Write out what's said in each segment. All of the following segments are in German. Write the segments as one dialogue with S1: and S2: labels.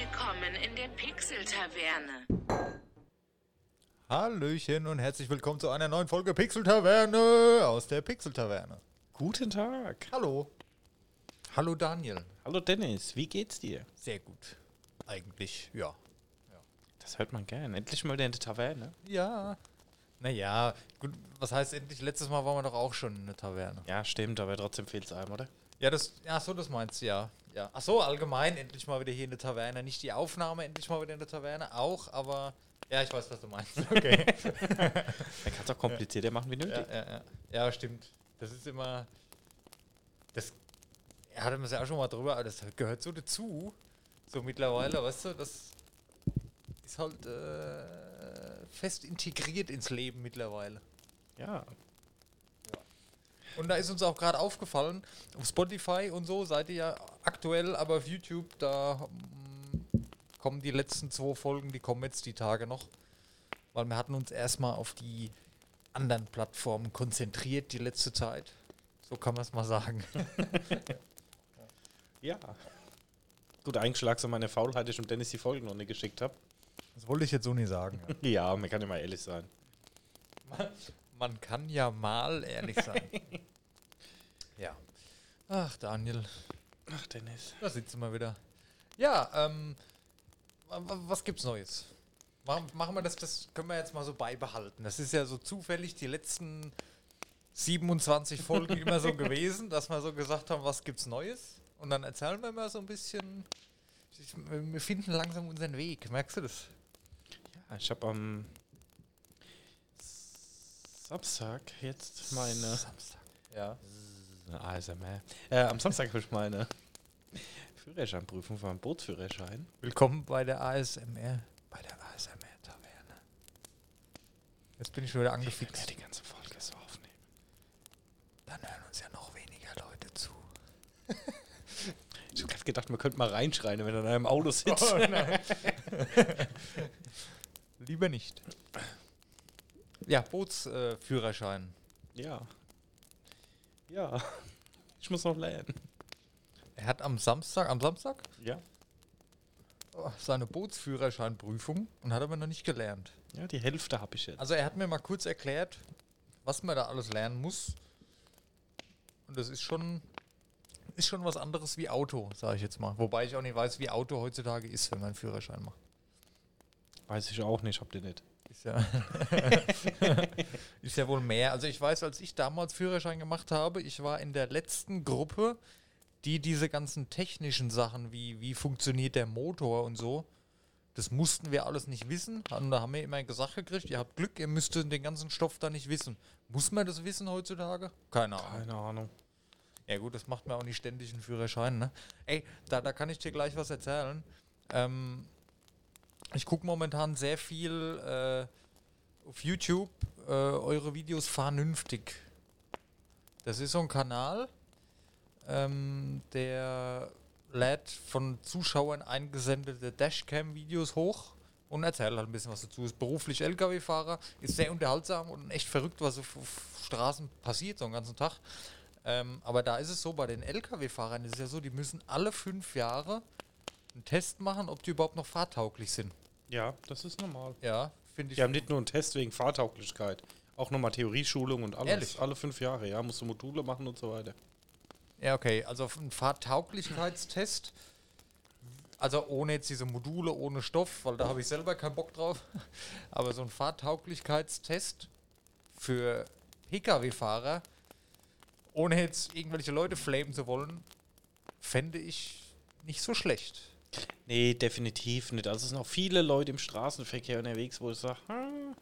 S1: Willkommen in der Pixel-Taverne.
S2: Hallöchen und herzlich willkommen zu einer neuen Folge Pixel Taverne aus der Pixel Taverne.
S3: Guten Tag.
S2: Hallo. Hallo Daniel.
S3: Hallo Dennis, wie geht's dir?
S2: Sehr gut. Eigentlich, ja.
S3: Das hört man gern. Endlich mal wieder in der Taverne.
S2: Ja. Naja, gut, was heißt endlich? Letztes Mal waren wir doch auch schon in der Taverne.
S3: Ja, stimmt, aber trotzdem fehlt's einem, oder?
S2: Ja, das, ach so, das meinst du, ja. Ja. Ach so, allgemein endlich mal wieder hier in der Taverne. Nicht die Aufnahme endlich mal wieder in der Taverne, auch, aber ja, ich weiß, was du meinst. Okay.
S3: Man kann es auch komplizierter machen wie
S2: ja,
S3: nötig.
S2: ja, ja. ja, stimmt. Das ist immer. Das er hatte mir ja auch schon mal drüber, aber das gehört so dazu. So mittlerweile, weißt du, das ist halt äh, fest integriert ins Leben mittlerweile.
S3: Ja.
S2: Und da ist uns auch gerade aufgefallen, auf Spotify und so seid ihr ja aktuell, aber auf YouTube, da mm, kommen die letzten zwei Folgen, die kommen jetzt die Tage noch. Weil wir hatten uns erstmal auf die anderen Plattformen konzentriert die letzte Zeit. So kann man es mal sagen.
S3: Ja. Gut, eigentlich lag es an meiner Faulheit, dass ich dem Dennis die Folgen noch nicht geschickt habe.
S2: Das wollte ich jetzt so nicht sagen.
S3: Ja, man kann ja mal ehrlich sein.
S2: Man kann ja mal ehrlich sein. ja. Ach, Daniel,
S3: Ach, Dennis.
S2: da sitzen wir wieder. Ja, ähm, wa- wa- was gibt's Neues? Machen, machen wir das, das können wir jetzt mal so beibehalten. Das ist ja so zufällig die letzten 27 Folgen immer so gewesen, dass wir so gesagt haben, was gibt's Neues? Und dann erzählen wir mal so ein bisschen. Wir finden langsam unseren Weg, merkst du das?
S3: Ja, ich habe am Samstag jetzt meine
S2: Samstag. Ja.
S3: ASMR. Äh, am Samstag habe ich meine Führerscheinprüfung für einen Bootsführerschein.
S2: Willkommen bei der ASMR, bei der ASMR-Taverne. Jetzt bin ich schon wieder
S3: Ich werde
S2: angefixt.
S3: die ganze Folge so aufnehmen.
S2: Dann hören uns ja noch weniger Leute zu.
S3: Ich habe gerade gedacht, man könnte mal reinschreien, wenn er in einem Auto sitzt.
S2: Oh, Lieber nicht. Ja, Bootsführerschein. Äh.
S3: Ja. Ja. Ich muss noch lernen.
S2: er hat am Samstag, am Samstag
S3: Ja.
S2: oh, seine Bootsführerscheinprüfung und hat aber noch nicht gelernt.
S3: Ja, die Hälfte habe ich jetzt.
S2: Also er hat mir mal kurz erklärt, was man da alles lernen muss. Und das ist schon, ist schon was anderes wie Auto, sage ich jetzt mal. Wobei ich auch nicht weiß, wie Auto heutzutage ist, wenn man einen Führerschein macht.
S3: Weiß ich auch nicht, habt ihr nicht.
S2: Ist ja, ist ja wohl mehr. Also ich weiß, als ich damals Führerschein gemacht habe, ich war in der letzten Gruppe, die diese ganzen technischen Sachen, wie, wie funktioniert der Motor und so, das mussten wir alles nicht wissen. Und da haben wir immer gesagt gekriegt, ihr habt Glück, ihr müsstet den ganzen Stoff da nicht wissen. Muss man das wissen heutzutage? Keine Ahnung.
S3: Keine Ahnung.
S2: Ja gut, das macht man auch nicht ständig einen Führerschein, ne? Ey, da, da kann ich dir gleich was erzählen. Ähm, ich gucke momentan sehr viel äh, auf YouTube äh, eure Videos vernünftig. Das ist so ein Kanal, ähm, der lädt von Zuschauern eingesendete Dashcam-Videos hoch und erzählt halt ein bisschen was dazu. Ist beruflich LKW-Fahrer, ist sehr unterhaltsam und echt verrückt, was auf, auf Straßen passiert, so einen ganzen Tag. Ähm, aber da ist es so, bei den LKW-Fahrern ist es ja so, die müssen alle fünf Jahre einen Test machen, ob die überhaupt noch fahrtauglich sind.
S3: Ja, das ist normal.
S2: Ja, finde ich.
S3: Die haben nicht nur einen Test wegen Fahrtauglichkeit, auch nochmal Theorieschulung und alles.
S2: Ehrlich?
S3: Alle fünf Jahre, ja, musst du Module machen und so weiter.
S2: Ja, okay. Also ein Fahrtauglichkeitstest, also ohne jetzt diese Module, ohne Stoff, weil da habe ich selber keinen Bock drauf. Aber so ein Fahrtauglichkeitstest für Pkw-Fahrer, ohne jetzt irgendwelche Leute flamen zu wollen, fände ich nicht so schlecht.
S3: Nee, definitiv nicht. Also es sind auch viele Leute im Straßenverkehr unterwegs, wo ich sage, hm,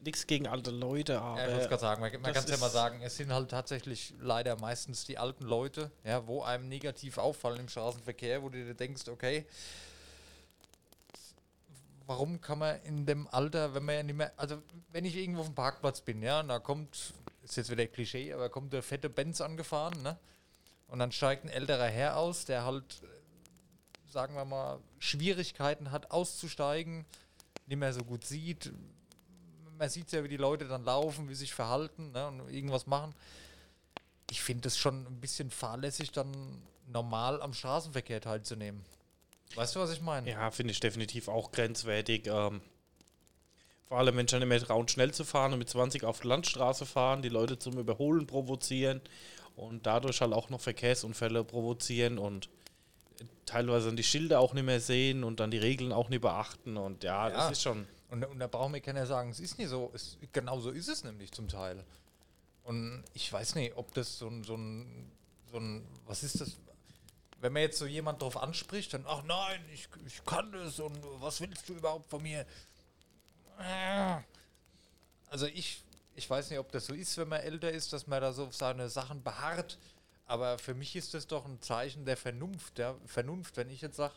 S3: nichts gegen alte Leute, aber
S2: Ja, ich wollte gerade sagen, man, man kann es ja mal sagen, es sind halt tatsächlich leider meistens die alten Leute, ja, wo einem negativ auffallen im Straßenverkehr, wo du dir denkst, okay, warum kann man in dem Alter, wenn man ja nicht mehr, also wenn ich irgendwo auf dem Parkplatz bin, ja, und da kommt, ist jetzt wieder Klischee, aber kommt der fette Benz angefahren, ne? Und dann steigt ein älterer Herr aus, der halt, sagen wir mal, Schwierigkeiten hat auszusteigen, nicht mehr so gut sieht, man sieht ja, wie die Leute dann laufen, wie sie sich verhalten ne, und irgendwas machen. Ich finde es schon ein bisschen fahrlässig, dann normal am Straßenverkehr teilzunehmen. Weißt du, was ich meine?
S3: Ja, finde ich definitiv auch grenzwertig. Ähm, vor allem Menschen nicht mehr trauen, schnell zu fahren und mit 20 auf der Landstraße fahren, die Leute zum Überholen provozieren und dadurch halt auch noch Verkehrsunfälle provozieren und teilweise dann die Schilder auch nicht mehr sehen und dann die Regeln auch nicht beachten und ja,
S2: Ja.
S3: das ist schon.
S2: Und, und da braucht mir keiner sagen, es ist nicht so. Es, genau so ist es nämlich zum Teil. Und ich weiß nicht, ob das so ein, so ein, so ein was ist das? Wenn man jetzt so jemand drauf anspricht, dann, ach nein, ich, ich kann das und was willst du überhaupt von mir? Also ich, ich weiß nicht, ob das so ist, wenn man älter ist, dass man da so auf seine Sachen beharrt. Aber für mich ist das doch ein Zeichen der Vernunft, der Vernunft, wenn ich jetzt sage,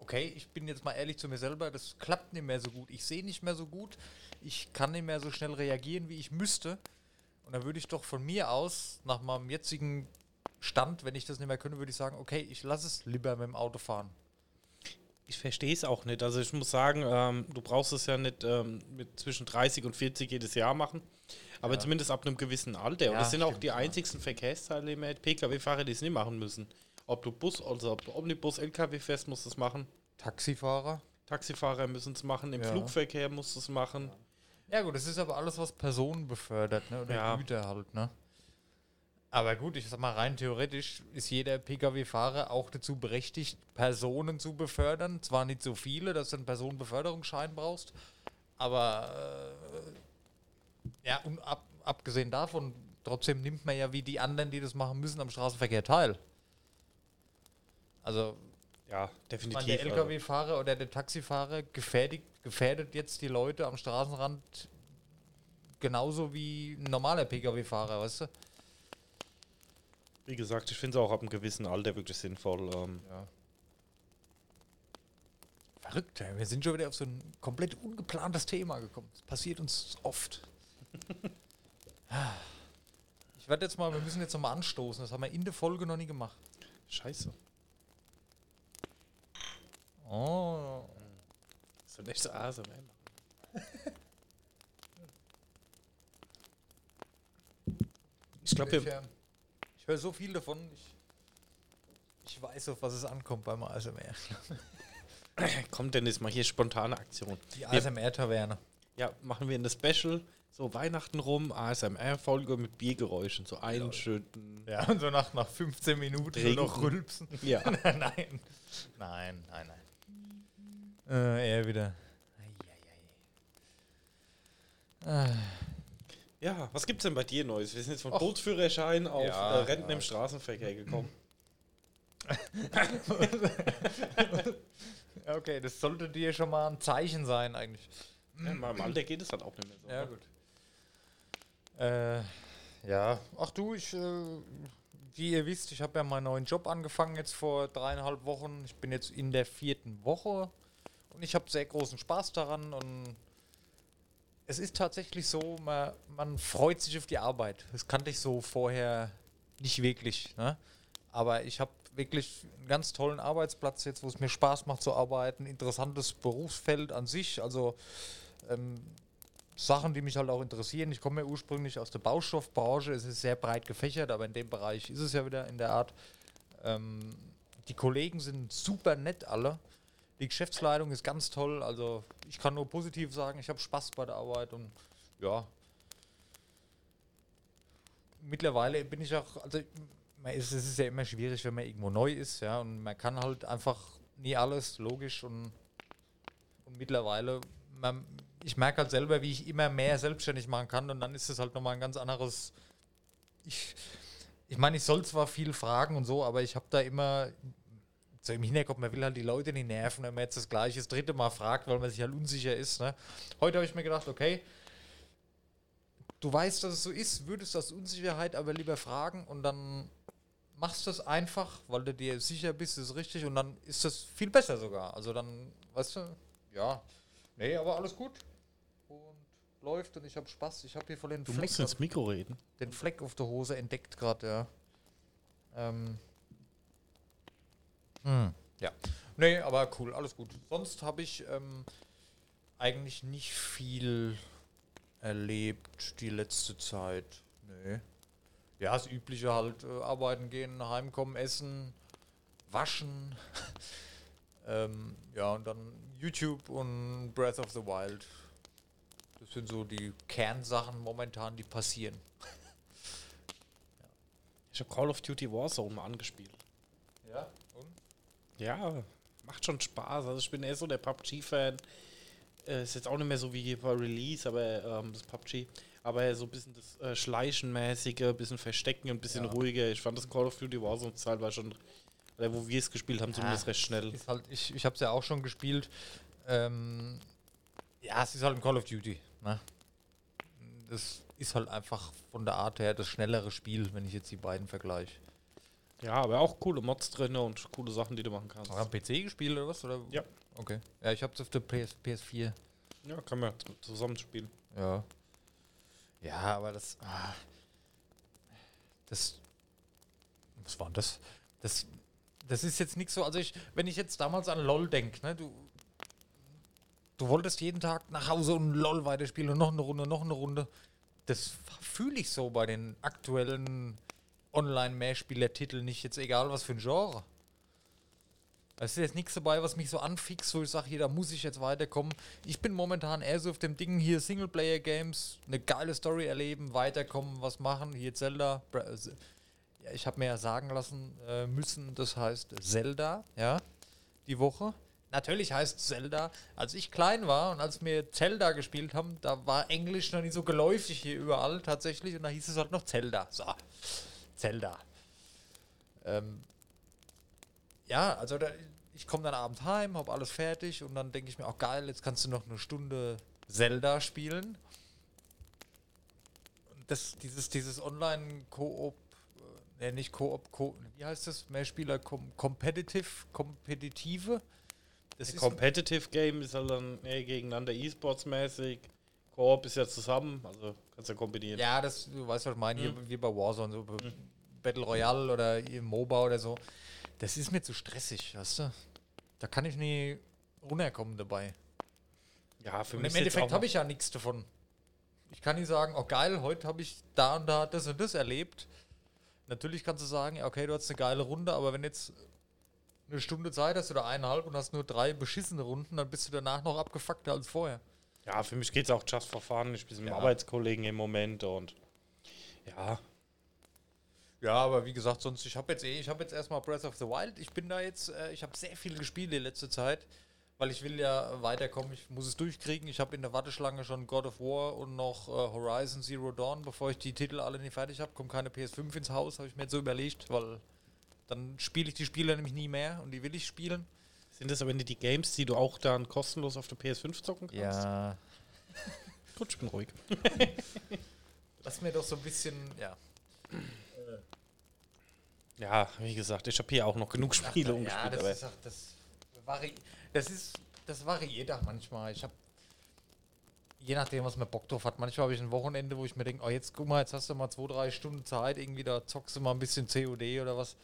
S2: okay, ich bin jetzt mal ehrlich zu mir selber, das klappt nicht mehr so gut. Ich sehe nicht mehr so gut, ich kann nicht mehr so schnell reagieren, wie ich müsste. Und dann würde ich doch von mir aus, nach meinem jetzigen Stand, wenn ich das nicht mehr könnte, würde ich sagen, okay, ich lasse es lieber mit dem Auto fahren.
S3: Ich verstehe es auch nicht. Also ich muss sagen, ähm, du brauchst es ja nicht ähm, mit zwischen 30 und 40 jedes Jahr machen, aber
S2: Ja.
S3: zumindest ab einem gewissen Alter. und
S2: Ja,
S3: das sind auch die einzigsten Verkehrsteilnehmer, Pkw-Fahrer, die es nicht machen müssen. Ob du Bus, also ob du Omnibus, LKW fährst, musst du es machen.
S2: Taxifahrer?
S3: Taxifahrer müssen es machen, im
S2: Ja.
S3: Flugverkehr musst du es machen.
S2: Ja gut, das ist aber alles, was Personen befördert, ne? Oder. Güter halt, ne? Aber gut, ich sag mal, rein theoretisch ist jeder Pkw-Fahrer auch dazu berechtigt, Personen zu befördern. Zwar nicht so viele, dass du einen Personenbeförderungsschein brauchst, aber äh, ja, und ab, abgesehen davon, trotzdem nimmt man ja wie die anderen, die das machen müssen, am Straßenverkehr teil. Also
S3: Ja,
S2: ich meine,
S3: definitiv.
S2: der
S3: also.
S2: LKW-Fahrer oder der Taxifahrer gefährdet, gefährdet jetzt die Leute am Straßenrand genauso wie ein normaler Pkw-Fahrer, weißt du?
S3: Wie gesagt, ich finde es auch ab einem gewissen Alter wirklich sinnvoll. Ähm,
S2: Ja. Verrückt, ey. wir sind schon wieder auf so ein komplett ungeplantes Thema gekommen. Das passiert uns oft. Ich werde jetzt mal, wir müssen jetzt noch mal anstoßen. Das haben wir in der Folge noch nie gemacht.
S3: scheiße.
S2: Oh.
S3: So nicht so ASMR. Ich glaube, wir,
S2: ich höre so viel davon. Ich, ich weiß, auf was es ankommt beim ASMR.
S3: kommt Dennis mal hier spontane Aktion.
S2: Die ASMR-Taverne.
S3: Ja, machen wir eine Special, so Weihnachten rum, ASMR-Folge mit Biergeräuschen, so einschütten.
S2: Ja, und so nach, nach 15 Minuten nur noch rülpsen.
S3: Ja.
S2: nein, nein, nein, nein. Äh, er wieder.
S3: Ja, was gibt's denn bei dir Neues? Wir sind jetzt von
S2: Och.
S3: Bootsführerschein auf
S2: Ja,
S3: äh, Renten
S2: ja.
S3: im Straßenverkehr gekommen.
S2: Okay, das sollte dir schon mal ein Zeichen sein, eigentlich.
S3: ja, in meinem Alter geht es halt auch nicht mehr so.
S2: Ja, gut. Äh, ja, ach du, ich, äh, wie ihr wisst, ich habe ja meinen neuen Job angefangen jetzt vor dreieinhalb Wochen. Ich bin jetzt in der vierten Woche und ich habe sehr großen Spaß daran und es ist tatsächlich so, man, man freut sich auf die Arbeit. Das kannte ich so vorher nicht wirklich. Ne? Aber ich habe wirklich einen ganz tollen Arbeitsplatz jetzt, wo es mir Spaß macht zu arbeiten. Interessantes Berufsfeld an sich. Also ähm, Sachen, die mich halt auch interessieren. Ich komme ja ursprünglich aus der Baustoffbranche. Es ist sehr breit gefächert, aber in dem Bereich ist es ja wieder in der Art. Ähm, die Kollegen sind super nett alle. Die Geschäftsleitung ist ganz toll. Also ich kann nur positiv sagen, ich habe Spaß bei der Arbeit und ja. Mittlerweile bin ich auch, also es ist ja immer schwierig, wenn man irgendwo neu ist, ja, und man kann halt einfach nie alles, logisch und, und mittlerweile, man, ich merke halt selber, wie ich immer mehr selbstständig machen kann und dann ist es halt nochmal ein ganz anderes, ich, ich meine, ich soll zwar viel fragen und so, aber ich habe da immer so im Hinterkopf, man will halt die Leute nicht nerven, wenn man jetzt das gleiche das dritte Mal fragt, weil man sich halt unsicher ist. Ne? Heute habe ich mir gedacht, okay, du weißt, dass es so ist, würdest aus Unsicherheit aber lieber fragen und dann machst du es einfach, weil du dir sicher bist, ist richtig und dann ist das viel besser sogar. Also dann, weißt du, ja, nee, aber alles gut und läuft und ich habe Spaß. Ich habe hier voll den
S3: Du
S2: Fleck,
S3: musst ins Mikro reden.
S2: den Fleck auf der Hose entdeckt gerade, ja. Ähm. Hm, ja. Nee, aber cool, alles gut. Sonst habe ich ähm, eigentlich nicht viel erlebt die letzte Zeit. Nee. Ja, das Übliche halt, äh, arbeiten gehen, heimkommen, essen, waschen. Ähm, ja, und dann YouTube und Breath of the Wild. Das sind so die Kernsachen momentan, die passieren.
S3: Ich habe Call of Duty Warzone mal angespielt.
S2: Ja?
S3: Ja, macht schon Spaß. Also ich bin eher so der PUBG-Fan. Äh, ist jetzt auch nicht mehr so wie bei Release, aber ähm, das PUBG. Aber so ein bisschen das äh, Schleichenmäßige, ein bisschen Verstecken, ein bisschen
S2: Ja.
S3: ruhiger. Ich fand das Call of Duty Warzone Zeit war schon, oder wo wir es gespielt haben, zumindest recht schnell.
S2: Ist halt, ich ich habe es ja auch schon gespielt. Ähm, ja, es ist halt ein Call of Duty. Ne? Das ist halt einfach von der Art her das schnellere Spiel, wenn ich jetzt die beiden vergleiche.
S3: Ja, aber auch coole Mods drin und coole Sachen, die du machen kannst.
S2: Am PC gespielt oder was? Oder?
S3: Ja.
S2: Okay. Ja, ich habe es auf der PS, PS4.
S3: Ja, kann man zusammen spielen.
S2: Ja. Ja, aber das. Ah, das. Was war denn das? Das. Das ist jetzt nicht so. Also ich, wenn ich jetzt damals an LOL denke, ne, du. Du wolltest jeden Tag nach Hause und LOL weiterspielen und noch eine Runde, noch eine Runde. Das fühle ich so bei den aktuellen Online-Mehrspieler-Titeln nicht, jetzt egal was für ein Genre. Es ist jetzt nichts dabei, was mich so anfixt, wo ich sage, hier, da muss ich jetzt weiterkommen. Ich bin momentan eher so auf dem Ding hier, Singleplayer-Games, eine geile Story erleben, weiterkommen, was machen. Hier Zelda. Äh, Ja, ich habe mir ja sagen lassen äh, müssen, das heißt Zelda, ja, die Woche. Natürlich heißt Zelda, als ich klein war und als wir Zelda gespielt haben, da war Englisch noch nicht so geläufig hier überall tatsächlich und da hieß es halt noch Zelda. So, Zelda. Ähm, ja, also da, ich komme dann abends heim, habe alles fertig und dann denke ich mir auch geil, jetzt kannst du noch eine Stunde Zelda spielen. Das, dieses, dieses Online-Koop, äh, nicht Koop, Ko, wie heißt das? Mehrspieler kom Competitive, Kompetitive. Das
S3: Competitive Game ist halt dann eher gegeneinander E-Sports-mäßig. Koop ist ja zusammen, also kannst ja kombinieren.
S2: Ja, das, du weißt, was ich meine,
S3: Mhm.
S2: hier wie bei Warzone, so bei Battle Royale oder MOBA oder so. Das ist mir zu stressig, weißt du? Da kann ich nie runterkommen dabei.
S3: Ja, für
S2: Und
S3: mich
S2: im Endeffekt habe ich ja nichts davon. Ich kann nicht sagen, oh geil, heute habe ich da und da das und das erlebt. Natürlich kannst du sagen, okay, du hast eine geile Runde, aber wenn jetzt eine Stunde Zeit hast oder eineinhalb und hast nur drei beschissene Runden, dann bist du danach noch abgefuckter als vorher.
S3: Ja, für mich geht es auch just for fun. Ich bin mit
S2: Ja.
S3: dem Arbeitskollegen im Moment und ja,
S2: Ja, aber wie gesagt, sonst, ich habe jetzt eh, ich habe jetzt erstmal Breath of the Wild. Ich bin da jetzt, äh, ich habe sehr viel gespielt in letzter Zeit, weil ich will ja weiterkommen. Ich muss es durchkriegen. Ich habe in der Warteschlange schon God of War und noch äh, Horizon Zero Dawn, bevor ich die Titel alle nicht fertig habe. Kommt keine PS5 ins Haus, habe ich mir jetzt so überlegt, weil dann spiele ich die Spiele nämlich nie mehr und die will ich spielen.
S3: Sind das aber nicht die Games, die du auch dann kostenlos auf der PS5 zocken kannst?
S2: Ja,
S3: Gut, ich bin ruhig.
S2: lass mir doch so ein bisschen, ja.
S3: Ja, wie gesagt, ich habe hier auch noch genug Spiele
S2: ja,
S3: umgespielt,
S2: das
S3: aber
S2: ist, das, vari das ist, das variiert auch manchmal. Ich habe, je nachdem, was man Bock drauf hat, manchmal habe ich ein Wochenende, wo ich mir denke, oh, jetzt guck mal, jetzt hast du mal zwei, drei Stunden Zeit, irgendwie da zockst du mal ein bisschen COD oder was.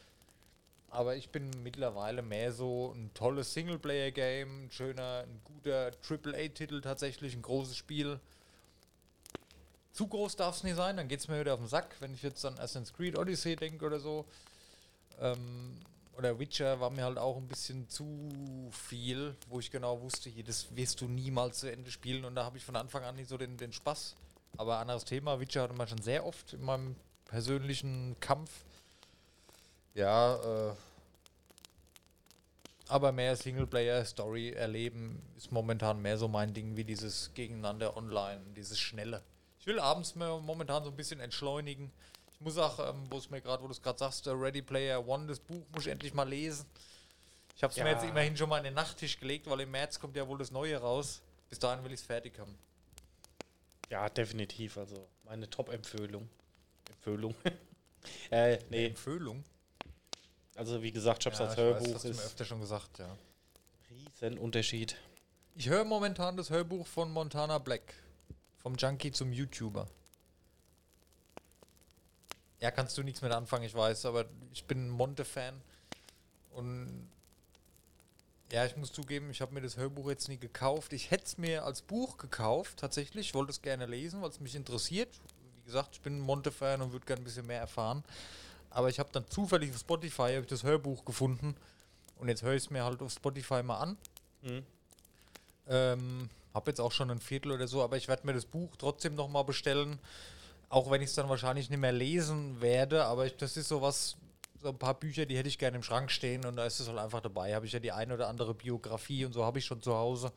S2: Aber ich bin mittlerweile mehr so ein tolles Singleplayer-Game, ein schöner, ein guter AAA-Titel tatsächlich, ein großes Spiel. Zu groß darf es nicht sein, dann geht es mir wieder auf den Sack, wenn ich jetzt an Assassin's Creed Odyssey denke oder so. Ähm, oder Witcher war mir halt auch ein bisschen zu viel, wo ich genau wusste, hier, das wirst du niemals zu Ende spielen und da habe ich von Anfang an nicht so den, den Spaß. Aber anderes Thema, Witcher hatte man schon sehr oft in meinem persönlichen Kampf. Ja, äh, aber mehr Singleplayer-Story erleben ist momentan mehr so mein Ding wie dieses Gegeneinander online, dieses Schnelle. Ich will abends mir momentan so ein bisschen entschleunigen. Ich muss auch, ähm, wo es mir gerade, wo du es gerade sagst, äh, Ready Player One, das Buch muss ich endlich mal lesen. Ich habe es mir
S3: Ja.
S2: jetzt immerhin schon mal in den Nachttisch gelegt, weil im März kommt ja wohl das Neue raus. Bis dahin will ich es fertig haben.
S3: ja, definitiv. Also meine Top-Empfehlung. Empfehlung. äh, nee,
S2: Empfehlung.
S3: Also wie gesagt, ich habe es
S2: Ja,
S3: als
S2: ich weiß,
S3: Hörbuch.
S2: hast du mir öfter schon gesagt, ja.
S3: riesen Unterschied.
S2: Ich höre momentan das Hörbuch von Montana Black. Vom Junkie zum YouTuber. Ja, kannst du nichts mit anfangen, ich weiß, aber ich bin ein Monte-Fan. Und ja, ich muss zugeben, ich habe mir das Hörbuch jetzt nie gekauft. Ich hätte es mir als Buch gekauft, tatsächlich. Ich wollte es gerne lesen, weil es mich interessiert. Wie gesagt, ich bin ein Monte-Fan und würde gerne ein bisschen mehr erfahren. Aber ich habe dann zufällig auf Spotify ich das Hörbuch gefunden. Und jetzt höre ich es mir halt auf Spotify mal an.
S3: Mhm.
S2: Ähm, hab jetzt auch schon ein Viertel oder so, aber ich werde mir das Buch trotzdem nochmal bestellen. Auch wenn ich es dann wahrscheinlich nicht mehr lesen werde, aber ich, das ist sowas, so ein paar Bücher, die hätte ich gerne im Schrank stehen und da ist es halt einfach dabei. Habe ich ja die eine oder andere Biografie und so habe ich schon zu Hause.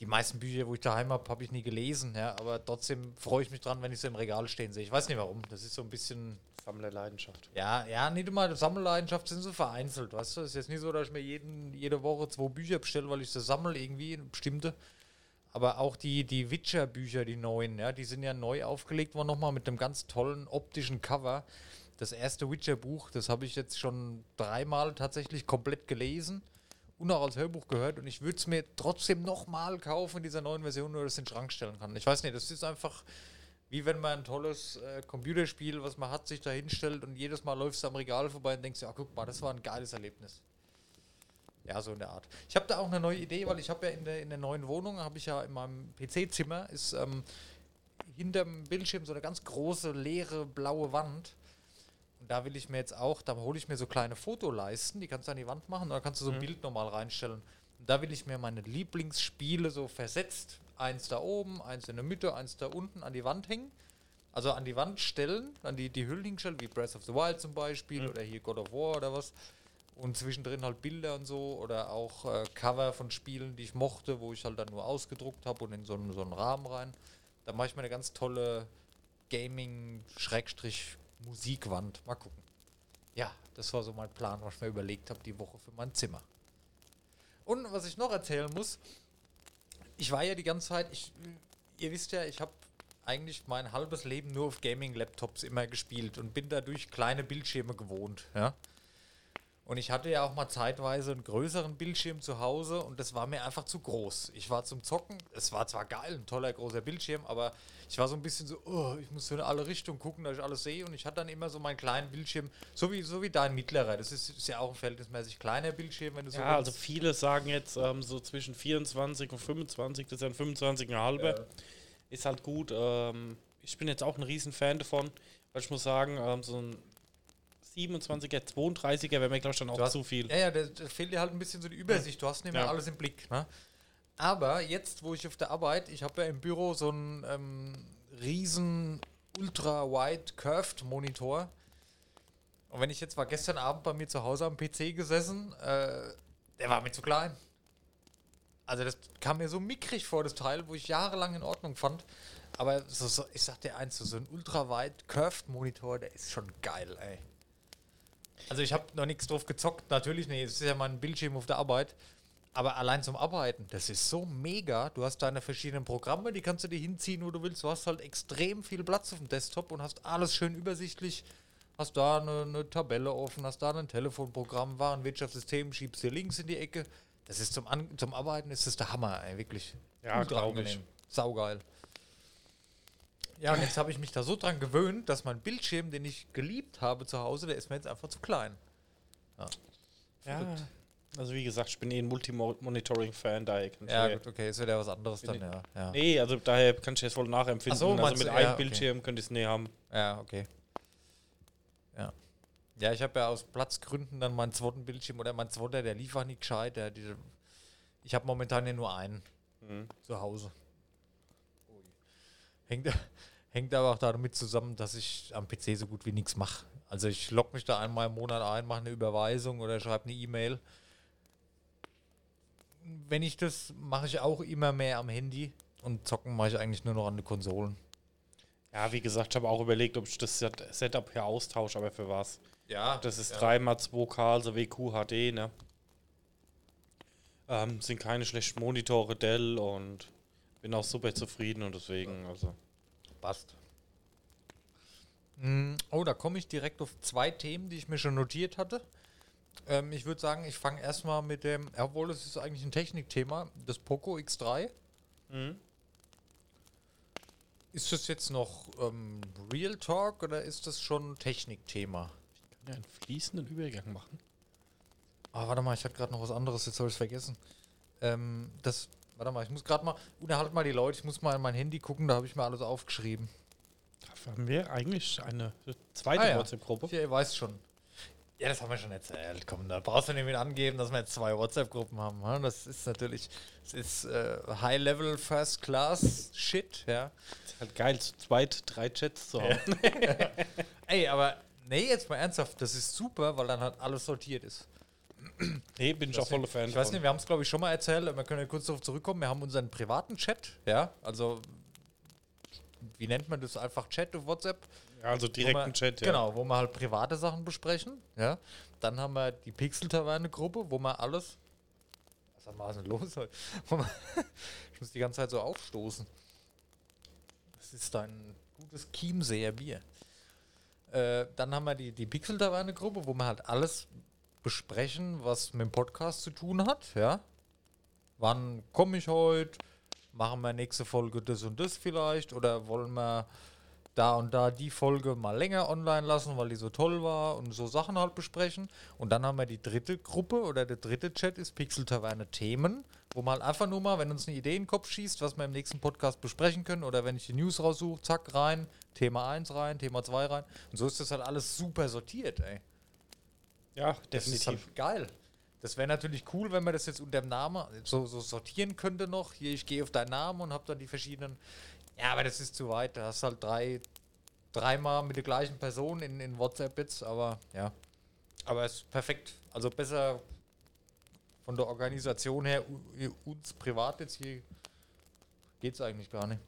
S2: Die meisten Bücher, wo ich daheim habe, habe ich nie gelesen, ja, aber trotzdem freue ich mich dran, wenn ich sie im Regal stehen sehe. Ich weiß nicht warum. Das ist so ein bisschen
S3: Sammlerleidenschaft.
S2: ja, ja, nicht immer Sammelleidenschaft sind so vereinzelt, weißt du? Es ist jetzt nicht so, dass ich mir jeden, jede Woche zwei Bücher bestelle, weil ich sie sammle, irgendwie, bestimmte. Aber auch die, die Witcher-Bücher, die neuen, ja, die sind ja neu aufgelegt worden, nochmal mit einem ganz tollen optischen Cover. Das erste Witcher-Buch, das habe ich jetzt schon dreimal tatsächlich komplett gelesen und auch als Hörbuch gehört. Und ich würde es mir trotzdem nochmal kaufen in dieser neuen Version, nur dass ich es in den Schrank stellen kann. Ich weiß nicht, das ist einfach wie wenn man ein tolles äh, Computerspiel, was man hat, sich da hinstellt und jedes Mal läufst du am Regal vorbei und denkst, ja, guck mal, das war ein geiles Erlebnis. Ja, so in der Art. Ich habe da auch eine neue Idee, weil ich habe ja in der, in der neuen Wohnung, habe ich ja in meinem PC-Zimmer, ist ähm, hinterm Bildschirm so eine ganz große, leere, blaue Wand. Und da will ich mir jetzt auch, da hole ich mir so kleine Fotoleisten, die kannst du an die Wand machen da kannst du so ein Bild nochmal reinstellen. Und da will ich mir meine Lieblingsspiele so versetzt, eins da oben, eins in der Mitte, eins da unten an die Wand hängen. Also an die Wand stellen, an die, die Hüllen hinstellen, wie Breath of the Wild zum Beispiel oder hier God of War oder was. Und zwischendrin halt Bilder und so oder auch äh, Cover von Spielen, die ich mochte, wo ich halt dann nur ausgedruckt habe und in so einen, so einen Rahmen rein. Da mache ich mir eine ganz tolle Gaming-Musikwand. Mal gucken. Ja, das war so mein Plan, was ich mir überlegt habe, die Woche für mein Zimmer. Und was ich noch erzählen muss, ich war ja die ganze Zeit, ich, ihr wisst ja, ich habe eigentlich mein halbes Leben nur auf Gaming-Laptops immer gespielt und bin dadurch kleine Bildschirme gewohnt, ja. Und ich hatte ja auch mal zeitweise einen größeren Bildschirm zu Hause und das war mir einfach zu groß. Ich war zum Zocken, es war zwar geil, ein toller großer Bildschirm, aber ich war so ein bisschen so, oh, ich muss so in alle Richtungen gucken, dass ich alles sehe und ich hatte dann immer so meinen kleinen Bildschirm, so wie, so wie dein mittlerer. Das ist, ist ja auch ein verhältnismäßig kleiner Bildschirm, wenn du so
S3: Ja, also
S2: willst.
S3: viele sagen jetzt ähm, so zwischen 24 und 25, das ist ja ein 25,5.
S2: Ja.
S3: Ist halt gut. Ähm, ich bin jetzt auch ein riesen Fan davon, weil ich muss sagen, ähm, so ein 27er, 32er wäre mir, glaube ich, dann auch
S2: hast-
S3: zu viel.
S2: Ja, ja, da, da fehlt dir halt ein bisschen so die Übersicht. Du hast nicht mehr
S3: Ja.
S2: alles im Blick. Ne? Aber jetzt, wo ich auf der Arbeit, ich habe ja im Büro so einen ähm, riesen ultra-wide curved Monitor. Und wenn ich jetzt war gestern Abend bei mir zu Hause am PC gesessen, äh, der war mir zu klein. Also das kam mir so mickrig vor, das Teil, wo ich jahrelang in Ordnung fand. Aber so, so, ich sag dir eins, so, so ein ultra-wide curved Monitor, der ist schon geil, ey. Also ich habe noch nichts drauf gezockt, natürlich nicht. Es ist ja mein Bildschirm auf der Arbeit. Aber allein zum Arbeiten, das ist so mega. Du hast deine verschiedenen Programme, die kannst du dir hinziehen, wo du willst. Du hast halt extrem viel Platz auf dem Desktop und hast alles schön übersichtlich. Hast da eine, eine Tabelle offen, hast da ein Telefonprogramm, Warenwirtschaftssystem, schiebst dir links in die Ecke. Das ist zum, An zum Arbeiten ist das der Hammer, ey, wirklich.
S3: Ja,
S2: Ultra
S3: glaub ich.
S2: Saugeil. Ja, und jetzt habe ich mich da so dran gewöhnt, dass mein Bildschirm, den ich geliebt habe zu Hause, der ist mir jetzt einfach zu klein.
S3: Ja.
S2: Verrückt.
S3: Also wie gesagt, ich bin eh ein Multimonitoring-Fan, daher kann ich
S2: Ja, gut, okay, ist wieder was anderes dann, ja. Ja,
S3: Nee, also daher kann ich das wohl nachempfinden.
S2: Ach so,
S3: also mit
S2: du-
S3: einem
S2: ja, okay.
S3: Bildschirm könnte ich es nie haben.
S2: ja okay. Ja. Ja, ich habe ja aus Platzgründen dann meinen zweiten Bildschirm oder mein zweiter, der lief auch nicht gescheit. Der, diese, ich habe momentan ja nur einen
S3: Mhm.
S2: zu Hause. Hängt, hängt aber auch damit zusammen, dass ich am PC so gut wie nichts mache. Also ich logge mich da einmal im Monat ein, mache eine Überweisung oder schreibe eine E-Mail. Wenn ich das, mache ich auch immer mehr am Handy und zocken mache ich eigentlich nur noch an den Konsolen.
S3: Ja, wie gesagt, ich habe auch überlegt, ob ich das Set- Setup hier austausche, aber für was?
S2: Ja,
S3: Das ist 3x2K, also WQHD, ne? Ähm, sind keine schlechten Monitore, Dell und bin auch super zufrieden und deswegen, also.
S2: Passt. Mm, Oh, da komme ich direkt auf zwei Themen, die ich mir schon notiert hatte. Ähm, ich würde sagen, ich fange erstmal mit dem, obwohl es ist eigentlich ein Technikthema, das Poco X3.
S3: Mhm.
S2: Ist das jetzt noch ähm, Real Talk oder ist das schon ein Technikthema?
S3: Ich kann ja einen fließenden Übergang machen.
S2: Ah, warte mal, ich hatte gerade noch was anderes, jetzt habe ich es vergessen. Ähm, das, warte mal, ich muss gerade mal, unterhalt mal die Leute, ich muss mal in mein Handy gucken, da habe ich mir alles aufgeschrieben.
S3: Dafür haben wir eigentlich eine zweite
S2: Ah ja.
S3: WhatsApp-Gruppe.
S2: Ja, ihr weißt schon. Ja, das haben wir schon erzählt. Komm, da brauchst du nicht mit angeben, dass wir jetzt zwei WhatsApp-Gruppen haben. ne? Das ist natürlich, das ist äh, High-Level, First-Class-Shit, ja.
S3: Ist halt geil, zu zweit drei Chats zu haben.
S2: Ey, aber nee, jetzt mal ernsthaft, das ist super, weil dann halt alles sortiert ist.
S3: Nee, bin ich auch voller Fan
S2: Ich weiß nicht, wir haben es glaube ich schon mal erzählt, wir können ja kurz darauf zurückkommen. Wir haben unseren privaten Chat, ja, also wie nennt man das? Einfach Chat auf WhatsApp.
S3: Ja, also direkten
S2: wir-
S3: Chat, ja.
S2: Genau, wo wir halt private Sachen besprechen, ja. Dann haben wir die Pixel-Taverne-Gruppe, wo wir alles. Was haben wir denn los? Wo wir- ich muss die ganze Zeit so aufstoßen. Das ist ein gutes Chiemseer Bier. Äh, dann haben wir die, die Pixel-Taverne-Gruppe, wo wir halt alles besprechen, was mit dem Podcast zu tun hat, ja. Wann komme ich heute? Machen wir nächste Folge das und das vielleicht? Oder wollen wir da und da die Folge mal länger online lassen, weil die so toll war und so Sachen halt besprechen. Und dann haben wir die dritte Gruppe oder der dritte Chat ist Pixel Taverne Themen, wo man halt einfach nur mal, wenn uns eine Idee in den Kopf schießt, was wir im nächsten Podcast besprechen können oder wenn ich die News raussuche, zack, rein, Thema 1 rein, Thema 2 rein. Und so ist das halt alles super sortiert, ey.
S3: Ja,
S2: Das
S3: definitiv.
S2: halt geil. Das wäre natürlich cool, wenn man das jetzt unter dem Namen so, so sortieren könnte noch. Hier, ich gehe auf deinen Namen und habe dann die verschiedenen. Ja, aber das ist zu weit. Da hast halt drei, dreimal mit der gleichen Person in, in WhatsApp jetzt, aber ja. Aber es ist perfekt. Also besser von der Organisation her, uns privat jetzt hier geht es eigentlich gar nicht.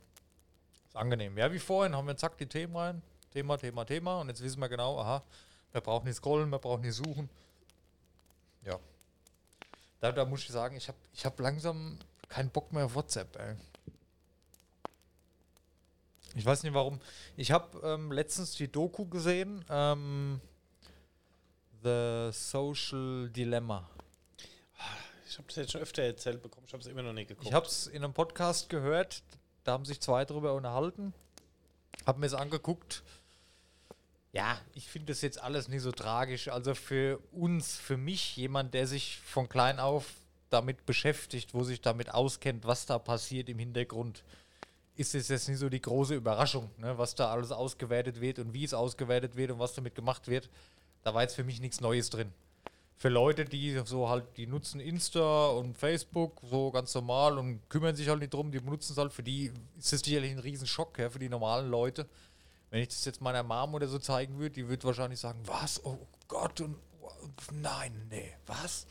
S2: Ist angenehm. Ja, wie vorhin haben wir zack die Themen rein. Thema, Thema, Thema. Und jetzt wissen wir genau, aha, wir brauchen nicht scrollen, wir brauchen nicht suchen. Ja. Da, da muss ich sagen, ich habe ich hab langsam keinen Bock mehr auf WhatsApp, ey. Ich weiß nicht warum. Ich habe ähm, letztens die Doku gesehen, ähm, The Social Dilemma.
S3: Ich habe das jetzt schon öfter erzählt bekommen, ich habe es immer noch nicht geguckt.
S2: Ich habe es in einem Podcast gehört, da haben sich zwei drüber unterhalten, habe mir es angeguckt. Ja, ich finde das jetzt alles nicht so tragisch. Also für uns, für mich, jemand, der sich von klein auf damit beschäftigt, wo sich damit auskennt, was da passiert im Hintergrund, ist es jetzt nicht so die große Überraschung, ne, was da alles ausgewertet wird und wie es ausgewertet wird und was damit gemacht wird. Da war jetzt für mich nichts Neues drin für Leute, die so halt, die nutzen Insta und Facebook so ganz normal und kümmern sich halt nicht drum, die benutzen es halt, für die ist das sicherlich ein Riesenschock, ja, für die normalen Leute. Wenn ich das jetzt meiner Mom oder so zeigen würde, die würde wahrscheinlich sagen, was, oh Gott, und nein, nee, was?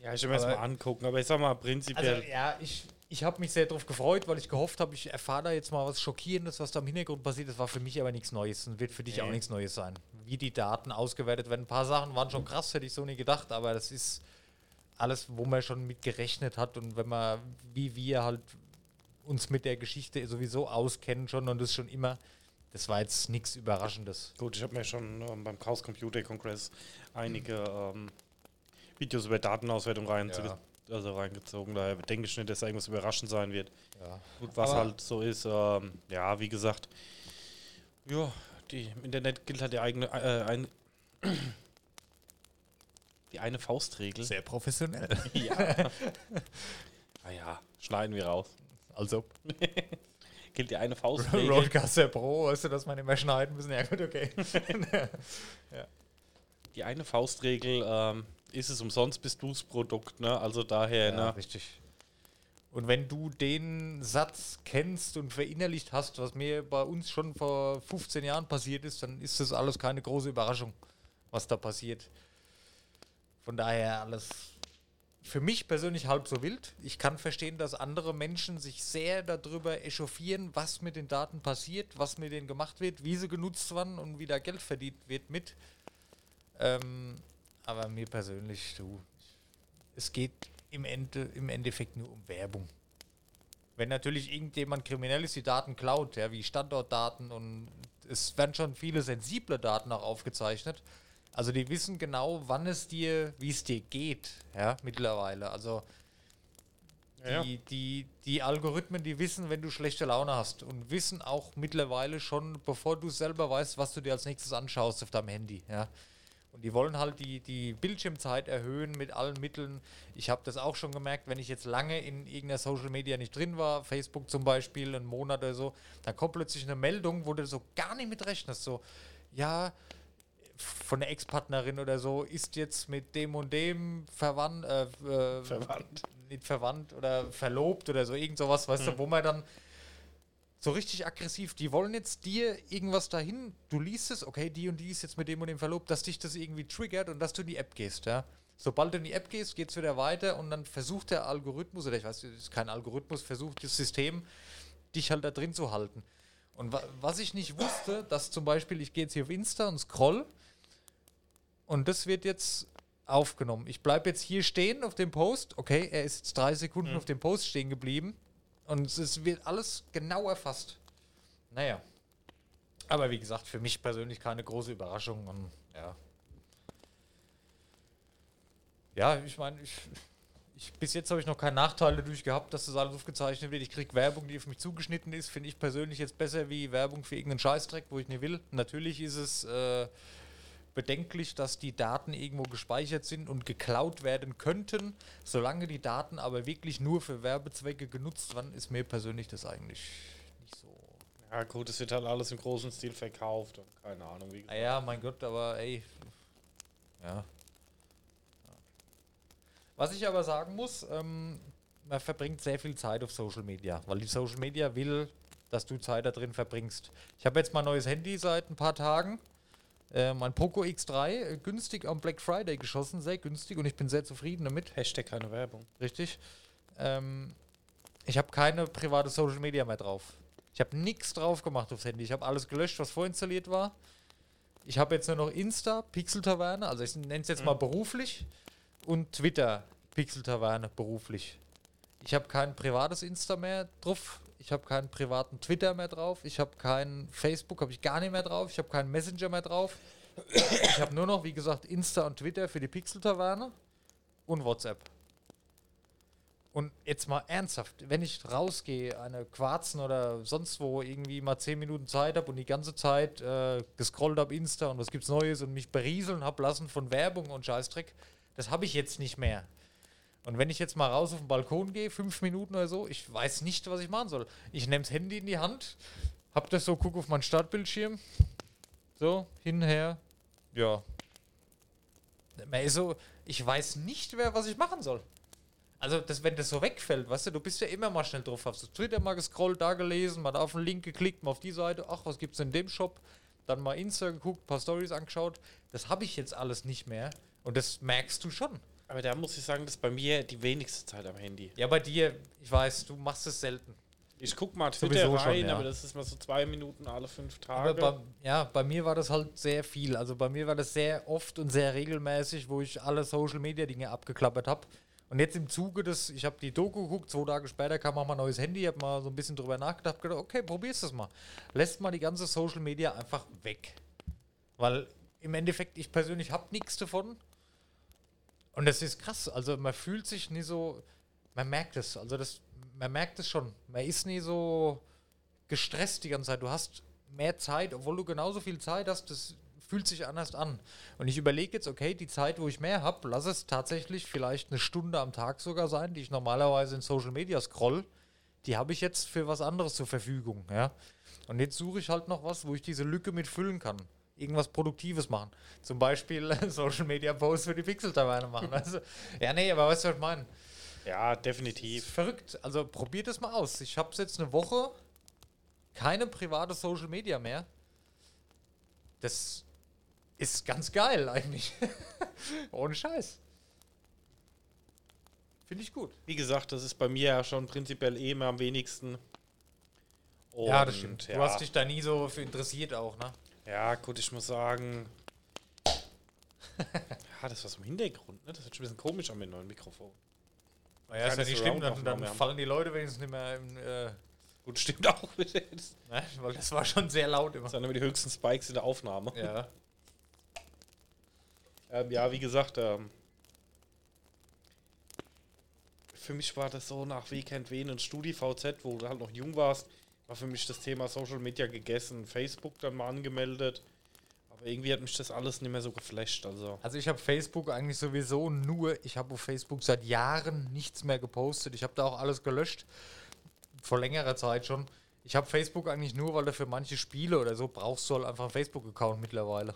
S3: ja, ich will mir das mal angucken, aber ich sag mal,
S2: Also
S3: prinzipiell,
S2: ja, ich, ich habe mich sehr darauf gefreut, weil ich gehofft habe, ich erfahre da jetzt mal was Schockierendes, was da im Hintergrund passiert. Das war für mich aber nichts Neues und wird für dich
S3: Nee.
S2: auch nichts Neues sein. Wie die Daten ausgewertet werden. Ein paar Sachen waren schon krass, hätte ich so nie gedacht, aber das ist alles, wo man schon mit gerechnet hat und wenn man, wie wir halt uns mit der Geschichte sowieso auskennen schon und das schon immer, das war jetzt nichts Überraschendes.
S3: gut, ich habe mir schon ähm, beim Chaos Computer Congress einige ähm, Videos über Datenauswertung rein
S2: Ja.
S3: also reingezogen. Daher denke ich nicht, dass da irgendwas überraschend sein wird.
S2: Ja.
S3: Gut, was
S2: Aber-
S3: halt so ist, ähm, ja, wie gesagt, ja, die, im Internet gilt halt die eigene, äh, ein, die eine Faustregel.
S2: Sehr professionell.
S3: Ja. ah ja, schneiden wir raus.
S2: Also,
S3: Gilt die eine Faustregel.
S2: Roadcaster Pro, weißt du, dass man immer schneiden müssen? Ja, gut, okay.
S3: Die eine Faustregel, ähm, ist es umsonst, bist du's Produkt, ne? Also daher,
S2: Ja,
S3: ne?
S2: richtig. Und wenn du den Satz kennst und verinnerlicht hast, was mir bei uns schon vor 15 Jahren passiert ist, dann ist das alles keine große Überraschung, was da passiert. Von daher alles für mich persönlich halb so wild. Ich kann verstehen, dass andere Menschen sich sehr darüber echauffieren, was mit den Daten passiert, was mit denen gemacht wird, wie sie genutzt werden und wie da Geld verdient wird mit. Ähm, aber mir persönlich, du, es geht im, Ende, im Endeffekt nur um Werbung. Wenn natürlich irgendjemand kriminell ist, die Daten klaut, ja, wie Standortdaten und es werden schon viele sensible Daten auch aufgezeichnet. Also die wissen genau, wann es dir, wie es dir geht, ja, mittlerweile. Also
S3: Ja,
S2: die, die, die Algorithmen, die wissen, wenn du schlechte Laune hast und wissen auch mittlerweile schon, bevor du selber weißt, was du dir als nächstes anschaust auf deinem Handy, ja. Und die wollen halt die, die Bildschirmzeit erhöhen mit allen Mitteln. Ich habe das auch schon gemerkt, wenn ich jetzt lange in irgendeiner Social Media nicht drin war, Facebook zum Beispiel, einen Monat oder so, dann kommt plötzlich eine Meldung, wo du so gar nicht mit rechnest. So, ja, von der Ex-Partnerin oder so ist jetzt mit dem und dem verwandt, äh, äh,
S3: Verwandt.
S2: nicht verwandt oder verlobt oder so, irgend sowas, weißt du, wo man dann so richtig aggressiv, die wollen jetzt dir irgendwas dahin, du liest es, okay, die und die ist jetzt mit dem und dem verlobt, dass dich das irgendwie triggert und dass du in die App gehst, ja. Sobald du in die App gehst, geht es wieder weiter und dann versucht der Algorithmus, oder ich weiß, es ist kein Algorithmus, versucht das System, dich halt da drin zu halten. Und wa was ich nicht wusste, dass zum Beispiel, ich gehe jetzt hier auf Insta und scroll und das wird jetzt aufgenommen. Ich bleibe jetzt hier stehen auf dem Post, okay, er ist jetzt drei Sekunden auf dem Post stehen geblieben und es wird alles genau erfasst. Naja. Aber wie gesagt, für mich persönlich keine große Überraschung und ja. Ja, ich meine, ich, ich, bis jetzt habe ich noch keinen Nachteil dadurch gehabt, dass das alles aufgezeichnet wird. Ich kriege Werbung, die auf mich zugeschnitten ist. Finde ich persönlich jetzt besser wie Werbung für irgendeinen Scheißdreck, wo ich nicht will. Natürlich ist es äh, bedenklich, dass die Daten irgendwo gespeichert sind und geklaut werden könnten. Solange die Daten aber wirklich nur für Werbezwecke genutzt werden, ist mir persönlich das eigentlich nicht so.
S3: Ja, gut, es wird halt alles im großen Stil verkauft und keine Ahnung, wie gesagt.
S2: Naja, mein Gott, aber ey. Ja. Was ich aber sagen muss, ähm, man verbringt sehr viel Zeit auf Social Media, weil die Social Media will, dass du Zeit da drin verbringst. Ich habe jetzt mein neues Handy seit ein paar Tagen. Äh, mein Poco X3 äh, günstig am Black Friday geschossen, sehr günstig und ich bin sehr zufrieden damit.
S3: Hashtag keine Werbung.
S2: Richtig. Ähm, ich habe keine private Social Media mehr drauf. Ich habe nichts drauf gemacht aufs Handy. Ich habe alles gelöscht, was vorinstalliert war. Ich habe jetzt nur noch Insta, Pixel Taverne, also ich nenne es jetzt mal beruflich, und Twitter, Pixel Taverne, beruflich. Ich habe kein privates Insta mehr drauf. Ich habe keinen privaten Twitter mehr drauf. Ich habe kein Facebook, habe ich gar nicht mehr drauf. Ich habe keinen Messenger mehr drauf. Ich habe nur noch, wie gesagt, Insta und Twitter für die Pixel Taverne und WhatsApp. Und jetzt mal ernsthaft, wenn ich rausgehe, eine Quarzen oder sonst wo irgendwie mal 10 Minuten Zeit habe und die ganze Zeit äh, gescrollt habe Insta und was gibt's Neues und mich berieseln habe lassen von Werbung und Scheißdreck, das habe ich jetzt nicht mehr. Und wenn ich jetzt mal raus auf den Balkon gehe, fünf Minuten oder so, ich weiß nicht, was ich machen soll. Ich nehme das Handy in die Hand, hab das so, guck auf meinen Startbildschirm, so, hinher, ja. Man ich weiß nicht mehr, was ich machen soll. Also, das, wenn das so wegfällt, weißt du, du bist ja immer mal schnell drauf, hast du Twitter mal gescrollt, da gelesen, mal auf den Link geklickt, mal auf die Seite, ach, was gibt's in dem Shop, dann mal Insta geguckt, paar Stories angeschaut. Das habe ich jetzt alles nicht mehr und das merkst du schon.
S3: Aber da muss ich sagen, das ist bei mir die wenigste Zeit am Handy.
S2: Ja, bei dir, ich weiß, du machst es selten.
S3: Ich guck mal
S2: Sowieso
S3: Twitter
S2: schon,
S3: rein,
S2: ja.
S3: aber das ist mal so zwei Minuten alle fünf
S2: Aber
S3: Tage.
S2: bei, ja, bei mir war das halt sehr viel. Also bei mir war das sehr oft und sehr regelmäßig, wo ich alle Social Media Dinge abgeklappert habe. Und jetzt im Zuge des, ich habe die Doku geguckt, zwei Tage später kam auch mal ein neues Handy, habe mal so ein bisschen drüber nachgedacht, gedacht, okay, probier's das mal. Lässt mal die ganze Social Media einfach weg. Weil im Endeffekt, ich persönlich habe nichts davon. Und das ist krass. Also man fühlt sich nie so, man merkt es. Also das, man merkt es schon. Man ist nie so gestresst die ganze Zeit. Du hast mehr Zeit, obwohl du genauso viel Zeit hast, das fühlt sich anders an. Und ich überlege jetzt, okay, die Zeit, wo ich mehr habe, lass es tatsächlich vielleicht eine Stunde am Tag sogar sein, die ich normalerweise in Social Media scroll. Die habe ich jetzt für was anderes zur Verfügung, ja. Und jetzt suche ich halt noch was, wo ich diese Lücke mit füllen kann. Irgendwas Produktives machen. Zum Beispiel Social Media Posts für die Pixel-Taverne machen. Also, ja, nee, aber weißt du, was ich meine?
S3: ja,
S2: Ist
S3: definitiv.
S2: verrückt. Also probiert es mal aus. Ich habe jetzt eine Woche keine private Social Media mehr. Das ist ganz geil eigentlich. Ohne Scheiß. Finde ich gut.
S3: Wie gesagt, das ist bei mir ja schon prinzipiell eh immer am wenigsten. Und,
S2: ja, das stimmt.
S3: Ja,
S2: Du hast dich da nie so für interessiert auch, ne?
S3: Ja, gut, ich muss sagen. ja, das war so im Hintergrund, ne? Das wird schon ein bisschen komisch an mit neuen Mikrofon.
S2: Naja, ist ja nicht schlimm, dann, dann fallen die Leute wenigstens nicht mehr im, äh,
S3: Gut, stimmt auch. Das
S2: ne? Weil das war schon sehr laut immer.
S3: sind immer die höchsten Spikes in der Aufnahme.
S2: Ja.
S3: Ähm, ja, wie gesagt, ähm, für mich war das so nach Wie kennt wen und StudiVZ, wo du halt noch jung warst, war für mich das Thema Social Media gegessen, Facebook dann mal angemeldet. Aber irgendwie hat mich das alles nicht mehr so geflasht. Also,
S2: Also ich habe Facebook eigentlich sowieso nur, ich habe auf Facebook seit Jahren nichts mehr gepostet. Ich habe da auch alles gelöscht. Vor längerer Zeit schon. Ich habe Facebook eigentlich nur, weil du für manche Spiele oder so brauchst du halt einfach einen Facebook-Account mittlerweile.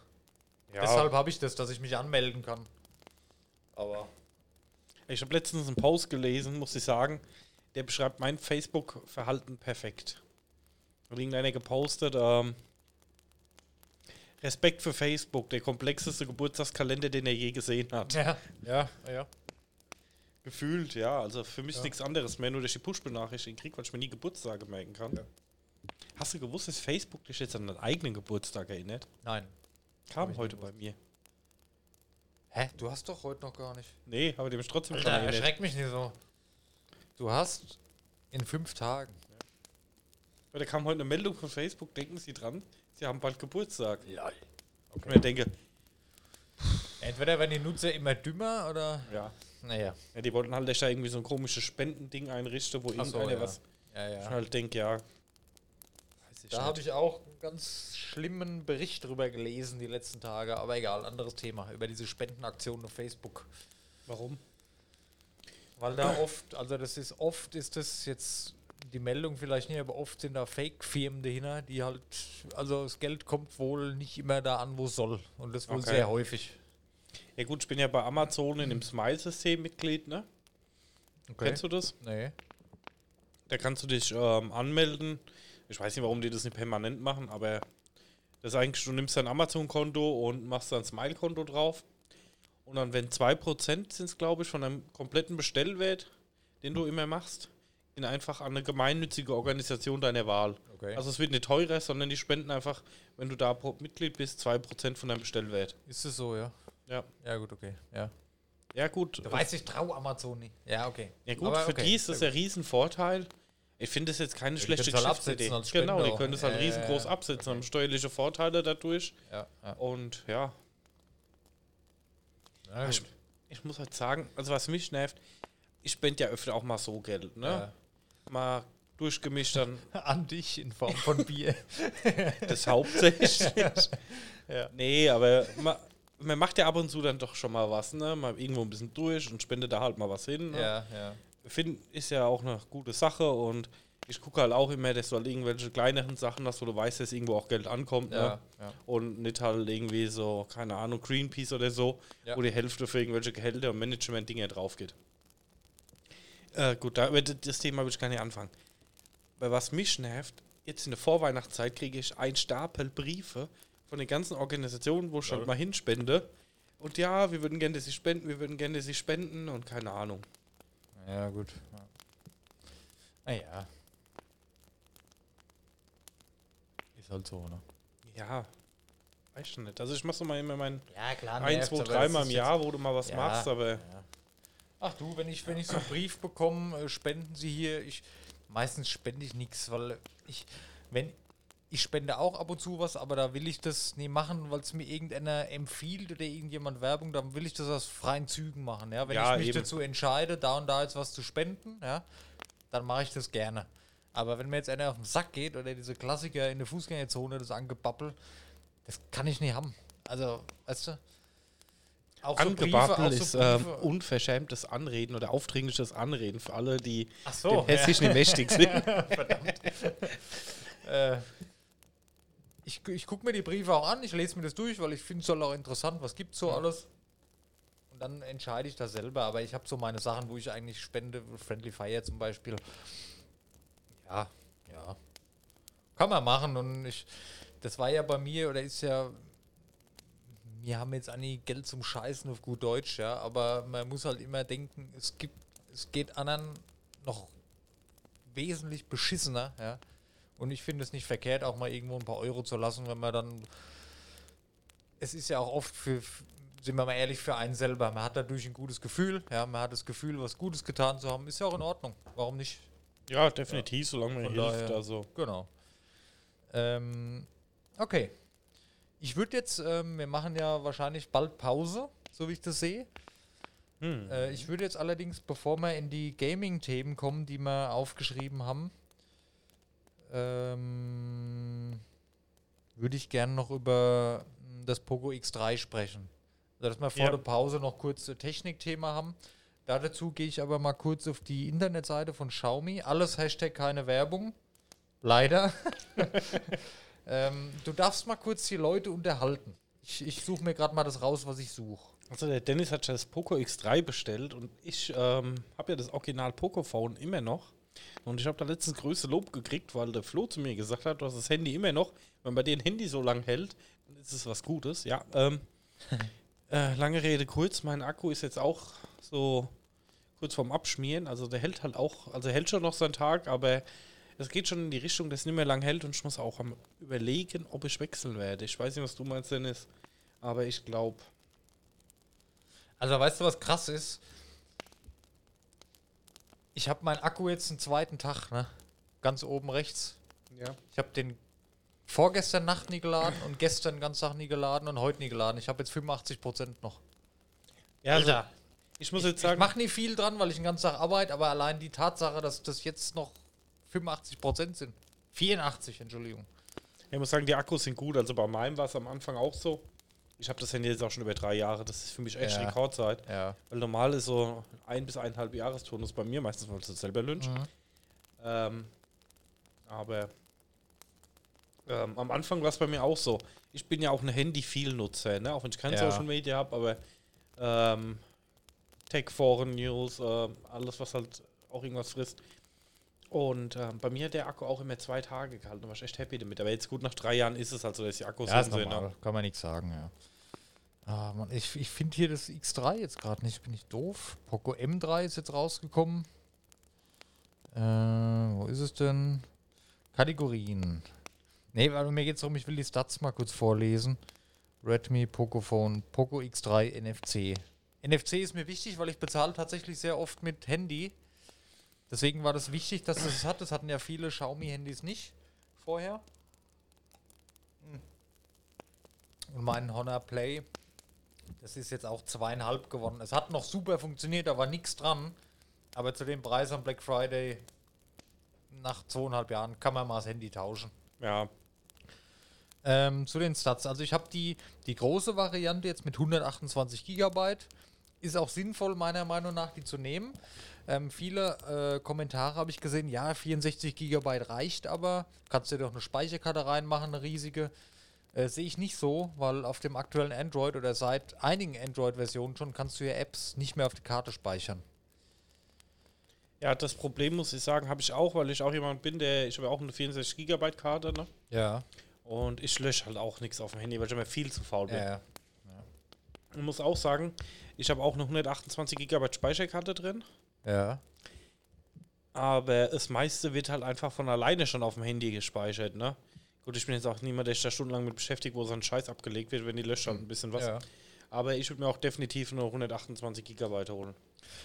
S3: Ja.
S2: Deshalb habe ich das, dass ich mich anmelden kann. Aber.
S3: Ich habe letztens einen Post gelesen, muss ich sagen, der beschreibt mein Facebook-Verhalten perfekt. Irgendeiner gepostet, ähm, Respekt für Facebook, der komplexeste Geburtstagskalender, den er je gesehen hat.
S2: Ja, ja, ja.
S3: Gefühlt, ja. Also für mich ist
S2: Ja.
S3: nichts anderes mehr, nur dass ich die Push-Benachrichtigung kriege, weil ich mir nie Geburtstage merken kann.
S2: Ja.
S3: Hast du gewusst, dass Facebook dich jetzt an deinen eigenen Geburtstag erinnert?
S2: Nein.
S3: Kam heute bei mir.
S2: Hä? Du hast doch heute noch gar nicht.
S3: Nee, aber die mich trotzdem
S2: Alter,
S3: dran erinnert.
S2: erschreck mich nicht so. Du hast in fünf Tagen.
S3: Weil da kam heute eine Meldung von Facebook, denken Sie dran, Sie haben bald Geburtstag.
S2: Lol.
S3: Und ich denke,
S2: Entweder werden die Nutzer immer dümmer oder.
S3: ja.
S2: Naja.
S3: ja, die wollten halt echt da irgendwie so ein komisches Spendending einrichten, wo
S2: Ach so,
S3: irgendeiner
S2: ja.
S3: was.
S2: Ja,
S3: Ich
S2: ja.
S3: halt denke, ja. Weiß ich
S2: Da habe ich auch einen ganz schlimmen Bericht drüber gelesen die letzten Tage, aber egal, anderes Thema. Über diese Spendenaktionen auf Facebook.
S3: Warum?
S2: Weil da oft, also das ist oft ist das jetzt die Meldung vielleicht nicht, aber oft sind da Fake-Firmen dahinter, die halt, also das Geld kommt wohl nicht immer da an, wo es soll. Und das wohl
S3: Okay.
S2: sehr häufig.
S3: Ja gut, ich bin ja bei Amazon in dem Smile-System Mitglied, ne?
S2: Okay.
S3: Kennst du das?
S2: Nee.
S3: Da kannst du dich ähm, anmelden. Ich weiß nicht, warum die das nicht permanent machen, aber das ist eigentlich, du nimmst dein Amazon-Konto und machst dann ein Smile-Konto drauf. Und dann, wenn 2% sind es, glaube ich, von deinem kompletten Bestellwert, den du immer machst, gehen einfach an eine gemeinnützige Organisation deiner Wahl.
S2: Okay.
S3: Also es wird nicht teurer, sondern die spenden einfach, wenn du da pro- Mitglied bist, 2% von deinem Bestellwert.
S2: ist es so, ja?
S3: Ja.
S2: Ja, gut, okay. Ja.
S3: Ja gut,
S2: Du weißt, ich traue Amazon nicht. Ja, okay.
S3: Ja gut,
S2: Aber
S3: für
S2: okay,
S3: die ist das ein Riesen-Vorteil. Ich finde das jetzt keine
S2: die
S3: schlechte
S2: halt
S3: Geschäftsidee.
S2: als
S3: Genau, die können das halt
S2: Ja,
S3: riesengroß
S2: ja,
S3: absetzen,
S2: okay.
S3: haben steuerliche Vorteile dadurch.
S2: Ja, ja.
S3: Und ja,
S2: ja
S3: ich, ich muss halt sagen, also was mich nervt, ich spende ja öfter auch mal so Geld, ne? Mal durchgemischt dann
S2: An dich in Form von Bier.
S3: das hauptsächlich.
S2: Ja.
S3: Nee, aber man, man macht ja ab und zu dann doch schon mal was, ne? Mal irgendwo ein bisschen durch und spendet da halt mal was hin. Ne?
S2: ja, ja.
S3: finde, ist ja auch eine gute Sache und ich gucke halt auch immer, dass du halt irgendwelche kleineren Sachen hast, wo du weißt, dass irgendwo auch Geld ankommt.
S2: Ja,
S3: Ne?
S2: ja.
S3: Und nicht halt irgendwie so, keine Ahnung, Greenpeace oder so,
S2: Ja.
S3: wo die Hälfte für irgendwelche Gehälter und Management-Dinge drauf geht. Äh, gut, da, über das Thema will ich gar nicht anfangen. Weil was mich nervt, jetzt in der Vorweihnachtszeit kriege ich einen Stapel Briefe von den ganzen Organisationen, wo ich
S2: Ja.
S3: halt mal hinspende. Und ja, wir würden gerne, dass sie spenden, wir würden gerne, dass sie spenden und keine Ahnung.
S2: Ja, gut. Ja. Naja. Ist halt so, ne?
S3: Ja, weiß schon nicht. Also ich mache so mal immer mein
S2: Ja, klar.
S3: ein, zwei, dreimal im Jahr, wo du mal was
S2: Ja.
S3: machst, aber
S2: Ja. Ach du, wenn ich, wenn ich so einen Brief bekomme, äh, spenden Sie hier. Ich, meistens spende ich nichts, weil ich, wenn, ich spende auch ab und zu was, aber da will ich das nie machen, weil es mir irgendeiner empfiehlt oder irgendjemand Werbung, dann will ich das aus freien Zügen machen. Ja? Wenn
S3: Ja,
S2: ich mich
S3: eben.
S2: dazu entscheide, da und da jetzt was zu spenden, ja, dann mache ich das gerne. Aber wenn mir jetzt einer auf den Sack geht oder diese Klassiker in der Fußgängerzone, das Angebabbel, das kann ich nicht haben. Also, weißt du? Auch
S3: Angebabbel
S2: auch
S3: ist ähm, unverschämtes Anreden oder aufdringliches Anreden für alle, die
S2: so,
S3: dem Hessisch nicht mächtig sind.
S2: Verdammt. äh, ich ich gucke mir die Briefe auch an, ich lese mir das durch, weil ich finde es soll auch interessant, was gibt so alles. Und dann entscheide ich das selber. Aber ich habe so meine Sachen, wo ich eigentlich spende, Friendly Fire zum Beispiel. Ja, ja. Kann man machen. Und ich, das war ja bei mir, oder ist ja, wir haben jetzt eigentlich Geld zum Scheißen auf gut Deutsch, ja. Aber man muss halt immer denken, es gibt, es geht anderen noch wesentlich beschissener, ja. Und ich finde es nicht verkehrt, auch mal irgendwo ein paar Euro zu lassen, wenn man dann. Es ist ja auch oft für, sind wir mal ehrlich, für einen selber. Man hat dadurch ein gutes Gefühl, ja, man hat das Gefühl, was Gutes getan zu haben, ist ja auch in Ordnung. Warum nicht?
S3: Ja, definitiv, solange man
S2: Von
S3: hilft.
S2: daher-
S3: Also.
S2: Genau. Ähm, okay. Ich würde jetzt, ähm, wir machen ja wahrscheinlich bald Pause, so wie ich das sehe.
S3: Hm.
S2: Äh, ich würde jetzt allerdings, bevor wir in die Gaming-Themen kommen, die wir aufgeschrieben haben, ähm, würde ich gerne noch über mm, das Poco X3 sprechen. Also, dass wir vor
S3: Ja.
S2: der Pause noch kurz ein Technikthema haben. Da dazu gehe ich aber mal kurz auf die Internetseite von Xiaomi. Alles Hashtag keine Werbung. Leider. ähm, du darfst mal kurz die Leute unterhalten. Ich, ich suche mir gerade mal das raus, was ich suche.
S3: Also der Dennis hat das Poco X3 bestellt und ich ähm, habe ja das Original Pocophone immer noch. Und ich habe da letztens größte Lob gekriegt, weil der Flo zu mir gesagt hat, du hast das Handy immer noch. Wenn bei dir ein Handy so lang hält, dann ist es was Gutes. Ja, ähm, äh, lange Rede kurz, mein Akku ist jetzt auch so kurz vorm Abschmieren. Also der hält halt auch, also hält schon noch seinen Tag, aber es geht schon in die Richtung, dass es nicht mehr lang hält und ich muss auch am überlegen, ob ich wechseln werde. Ich weiß nicht, was du meinst, Dennis, aber ich glaube,
S2: Also weißt du, was krass ist? Ich habe meinen Akku jetzt einen zweiten Tag, ne? Ganz oben rechts.
S3: ja.
S2: Ich habe den vorgestern Nacht nie geladen und gestern den ganzen Tag nie geladen und heute nie geladen. Ich habe jetzt 85% noch.
S3: Ja, also, ich muss jetzt
S2: Ich
S3: sagen,
S2: mache nie viel dran, weil ich den ganzen Tag arbeite, aber allein die Tatsache, dass das jetzt noch 85% sind. 84, Entschuldigung.
S3: ich muss sagen, die Akkus sind gut. Also bei meinem war es am Anfang auch so. Ich habe das Handy jetzt auch schon über drei Jahre. Das ist für mich echt
S2: Ja.
S3: Rekordzeit.
S2: Ja.
S3: Weil normal ist so ein bis eineinhalb Jahresturnus bei mir, meistens weil es selber lynch.
S2: Mhm.
S3: Ähm, aber ähm, am Anfang war es bei mir auch so. Ich bin ja auch ein Handy-Viel-Nutzer, ne? auch wenn ich kein
S2: Ja.
S3: Social Media habe, aber ähm, Tech-Foren, News, äh, alles, was halt auch irgendwas frisst. Und ähm, bei mir hat der Akku auch immer zwei Tage gehalten. Da war ich echt happy damit. Aber jetzt gut nach drei Jahren ist es halt so, dass die Akkus
S2: Ja,
S3: sind.
S2: normal.
S3: ne?
S2: Kann man nichts sagen, ja. Ah, Mann, ich ich finde hier das X3 jetzt gerade nicht. Bin ich doof? Poco M3 ist jetzt rausgekommen. Äh, wo ist es denn? Kategorien. Nee, weil mir geht es darum, ich will die Stats mal kurz vorlesen. Redmi, Pocophone, Poco X3, NFC. NFC ist mir wichtig, weil ich bezahle tatsächlich sehr oft mit Handy. Deswegen war das wichtig, dass es es hat. Das hatten ja viele Xiaomi-Handys nicht vorher. Und mein Honor Play, das ist jetzt auch zweieinhalb gewonnen. Es hat noch super funktioniert, da war nichts dran. Aber zu dem Preis am Black Friday nach zweieinhalb Jahren kann man mal das Handy tauschen.
S3: Ja,
S2: Ähm, zu den Stats. Also ich habe die, die große Variante jetzt mit 128 GB. Ist auch sinnvoll, meiner Meinung nach, die zu nehmen. Ähm, viele äh, Kommentare habe ich gesehen, ja, 64 GB reicht aber. Kannst du dir doch eine Speicherkarte reinmachen, eine riesige. Äh, Sehe ich nicht so, weil auf dem aktuellen Android oder seit einigen Android-Versionen schon kannst du ja Apps nicht mehr auf die Karte speichern.
S3: ja, das Problem muss ich sagen, habe ich auch, weil ich auch jemand bin, der, ich habe ja auch eine 64 Gigabyte Karte, ne?
S2: Ja.
S3: Und ich lösche halt auch nichts auf dem Handy, weil ich immer viel zu faul bin.
S2: Ja.
S3: Ich muss auch sagen, ich habe auch eine 128 GB Speicherkarte drin,
S2: Ja.
S3: aber das meiste wird halt einfach von alleine schon auf dem Handy gespeichert, ne? Gut, ich bin jetzt auch niemand, der sich da stundenlang mit beschäftigt, wo so ein Scheiß abgelegt wird, wenn die löscht halt ein bisschen was.
S2: ja.
S3: Aber ich würde mir auch definitiv eine 128 GB holen.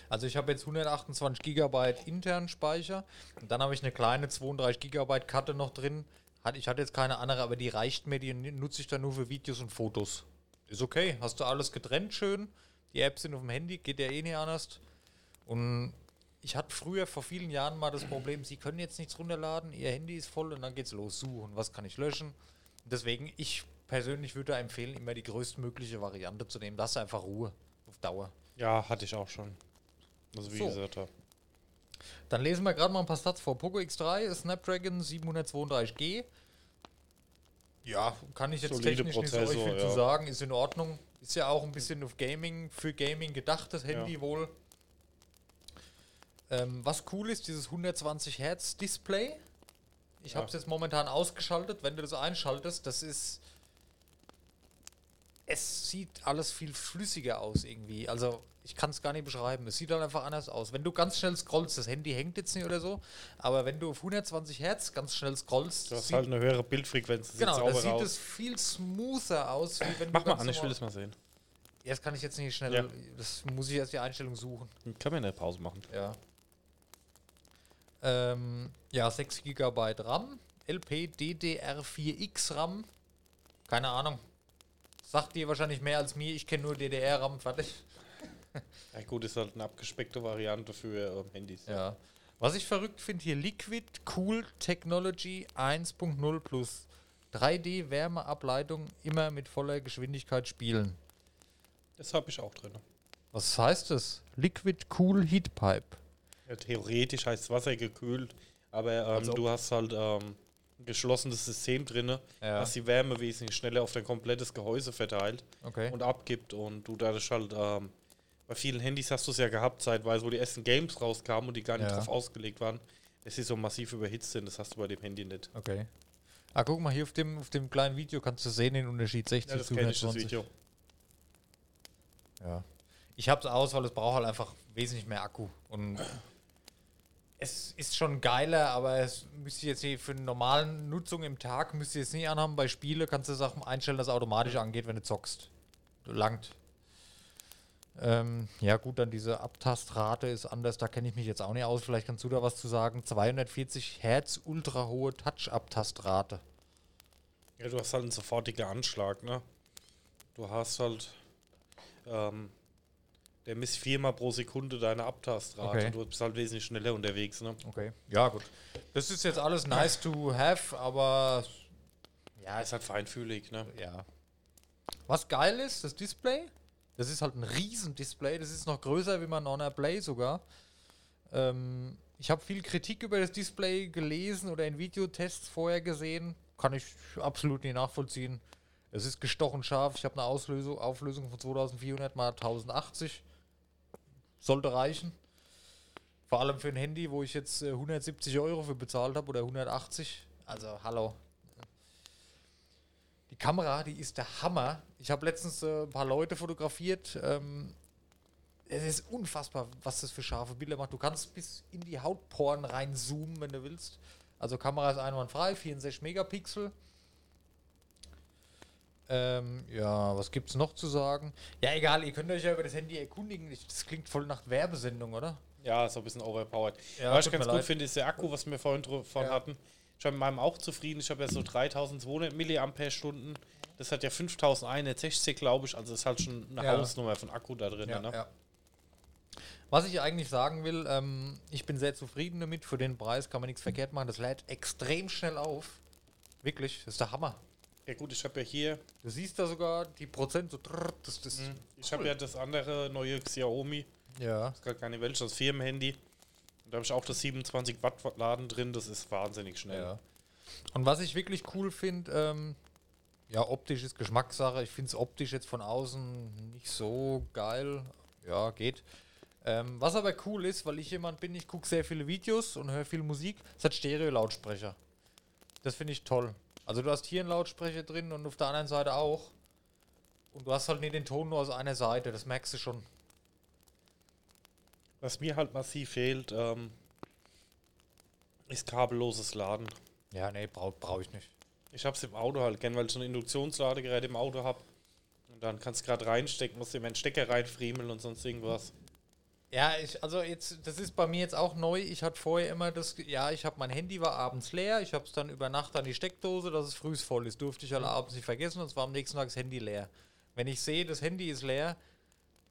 S2: Also ich habe jetzt 128 GB internen Speicher und dann habe ich eine kleine 32 GB Karte noch drin. Ich hatte jetzt keine andere, aber die reicht mir, die nutze ich dann nur für Videos und Fotos. Ist okay, hast du alles getrennt schön. Die Apps sind auf dem Handy, geht ja eh nicht anders. Und ich hatte früher vor vielen Jahren mal das Problem, sie können jetzt nichts runterladen, ihr Handy ist voll und dann geht's los, suchen, was kann ich löschen. Deswegen, ich persönlich würde empfehlen, immer die größtmögliche Variante zu nehmen. Das ist einfach Ruhe auf Dauer.
S3: Ja, hatte ich auch schon. Also wie
S2: So.
S3: gesagt, ja.
S2: Dann lesen wir gerade mal ein paar Stats vor. Poco X3 ist Snapdragon 732G. Ja, kann ich jetzt
S3: Solide
S2: technisch nicht so euch
S3: Prozessor,
S2: viel
S3: ja.
S2: zu sagen. Ist in Ordnung. Ist ja auch ein bisschen auf Gaming, für Gaming gedacht, das Handy
S3: Ja.
S2: wohl. Ähm, was cool ist, dieses 120 Hertz Display. Ich
S3: Ja.
S2: habe es jetzt momentan ausgeschaltet. Wenn du das einschaltest, das ist. Es sieht alles viel flüssiger aus irgendwie. Also ich kann es gar nicht beschreiben. Es sieht halt einfach anders aus. Wenn du ganz schnell scrollst, das Handy hängt jetzt nicht oder so, aber wenn du auf 120 Hertz ganz schnell scrollst,
S3: Du hast halt eine höhere Bildfrequenz. das
S2: genau, da
S3: sauber
S2: sieht es viel smoother aus, wie wenn
S3: Mach
S2: du
S3: mal
S2: ganz
S3: an, ich will das mal sehen.
S2: Ja, das kann ich jetzt nicht schnell.
S3: Ja.
S2: Das muss ich erst die Einstellung suchen.
S3: Kann man eine Pause machen.
S2: Ja. Ähm, ja, 6 GB RAM, LPDDR4X RAM. Keine Ahnung. Sagt dir wahrscheinlich mehr als mir. Ich kenne nur DDR-RAM. Fertig.
S3: Ja gut, ist halt eine abgespeckte Variante für ähm, Handys.
S2: Ja. Was ich verrückt finde hier, Liquid Cool Technology 1.0 Plus. 3D Wärmeableitung immer mit voller Geschwindigkeit spielen.
S3: Das habe ich auch drin.
S2: Was heißt das? Liquid Cool Heat Pipe.
S3: Theoretisch heißt Wasser gekühlt, aber ähm,
S2: Also-
S3: du hast halt ähm, ein geschlossenes System drin,
S2: Ja.
S3: was die Wärme wesentlich schneller auf dein komplettes Gehäuse verteilt
S2: Okay.
S3: und abgibt. Und du dadurch halt, ähm, bei vielen Handys hast du es ja gehabt, zeitweise, wo die ersten Games rauskamen und die gar nicht
S2: Ja.
S3: drauf ausgelegt waren, dass sie so massiv überhitzt sind. Das hast du bei dem Handy nicht.
S2: Okay. Ah, guck mal, hier auf dem, auf dem kleinen Video kannst du sehen den Unterschied 60
S3: Ja, das
S2: zu
S3: kenne ich, das
S2: 120.
S3: Video.
S2: Ja. Ich hab's aus, weil es braucht halt einfach wesentlich mehr Akku. Und es ist schon geiler, aber es müsste jetzt nicht für eine normale Nutzung im Tag, müsste jetzt nicht anhaben. Bei Spiele kannst du Sachen einstellen, dass es automatisch angeht, wenn du zockst. Langt. Ähm, ja gut, dann diese Abtastrate ist anders, da kenne ich mich jetzt auch nicht aus. Vielleicht kannst du da was zu sagen. 240 Hertz, ultra hohe Touch-Abtastrate.
S3: Ja, du hast halt einen sofortigen Anschlag, ne? Du hast halt, ähm, der misst viermal pro Sekunde deine Abtastrate.
S2: Okay.
S3: Du bist halt wesentlich schneller unterwegs, ne?
S2: Okay. Ja, gut. Das ist jetzt alles nice to have, aber
S3: Ja, ist halt feinfühlig, ne?
S2: Ja. Was geil ist, das Display. Das ist halt ein Riesen-Display. Das ist noch größer wie mein Honor Play sogar. Ähm, ich habe viel Kritik über das Display gelesen oder in Videotests vorher gesehen. Kann ich absolut nicht nachvollziehen. Es ist gestochen scharf. Ich habe eine Auslösung, Auflösung von 2400 mal 1080. Sollte reichen. Vor allem für ein Handy, wo ich jetzt äh, 170 Euro für bezahlt habe oder 180. Also, hallo. Die Kamera, die ist der Hammer. Ich habe letztens äh, ein paar Leute fotografiert. Ähm, es ist unfassbar, was das für scharfe Bilder macht. Du kannst bis in die Hautporen reinzoomen, wenn du willst. Also Kamera ist einwandfrei, 64 Megapixel. Ähm, ja, was gibt's noch zu sagen? Ja, egal, ihr könnt euch ja über das Handy erkundigen. Ich- Das klingt voll nach Werbesendung, oder?
S3: Ja, ist ein bisschen overpowered.
S2: Ja,
S3: Was ich ganz gut
S2: leid.
S3: finde, ist der Akku, was wir vorhin davon
S2: Ja.
S3: hatten. Ich bin mit meinem auch zufrieden. Ich habe ja so 3200 Milliampere-Stunden. Das hat ja 5160, glaube ich. Also ist halt schon eine
S2: Ja.
S3: Hausnummer von Akku da drin. ne?
S2: Was ich eigentlich sagen will, ähm, ich bin sehr zufrieden damit. Für den Preis kann man nichts verkehrt machen. Das lädt extrem schnell auf. Wirklich, das ist der Hammer.
S3: Ja gut, ich habe ja hier,
S2: Du siehst da sogar die Prozent so. Das, das
S3: ich habe ja das andere neue Xiaomi,
S2: ja.
S3: ist gar keine welches, das Firmenhandy. Und da habe ich auch das 27 Watt Laden drin, das ist wahnsinnig schnell.
S2: ja. Und was ich wirklich cool finde, ähm, ja, optisch ist Geschmackssache. Ich finde es optisch jetzt von außen nicht so geil. Ja, geht. Ähm, was aber cool ist, weil ich jemand bin, ich gucke sehr viele Videos und höre viel Musik, es hat Stereo-Lautsprecher. Das finde ich toll. Also du hast hier einen Lautsprecher drin und auf der anderen Seite auch. Und du hast halt nicht den Ton nur aus einer Seite, das merkst du schon.
S3: Was mir halt massiv fehlt, ähm, ist kabelloses Laden.
S2: Ja, nee, brauche brauch ich nicht.
S3: Ich habe es im Auto halt gern, weil ich so ein Induktionsladegerät im Auto habe. Und dann kannst du gerade reinstecken, musst dir einen Stecker reinfriemeln und sonst irgendwas.
S2: Ja, ich, also jetzt, das ist bei mir jetzt auch neu. Ich hatte vorher immer das, ja, ich habe mein Handy war abends leer, ich habe es dann über Nacht an die Steckdose, dass es früh voll ist. Durfte ich halt abends nicht vergessen und es war am nächsten Tag das Handy leer. Wenn ich sehe, das Handy ist leer,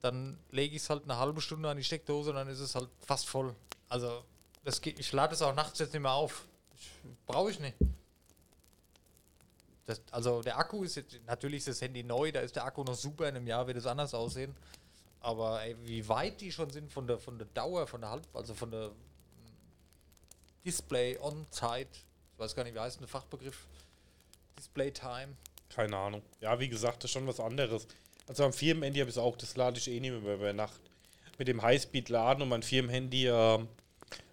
S2: dann lege ich es halt eine halbe Stunde an die Steckdose und dann ist es halt fast voll. Also, das geht, ich lade es auch nachts jetzt nicht mehr auf. Brauche ich nicht. Das, also der Akku ist jetzt, natürlich ist das Handy neu, da ist der Akku noch super, in einem Jahr wird es anders aussehen. Aber ey, wie weit die schon sind von der, von der Dauer, von der Halb, also von der Display on Zeit, ich weiß gar nicht, wie heißt der Fachbegriff? Display Time.
S3: Keine Ahnung. Ja, wie gesagt, das ist schon was anderes. Also am Firmenhandy habe ich es auch, das lade ich eh nicht mehr über Nacht. Mit dem Highspeed-Laden und mein Firmenhandy, ähm,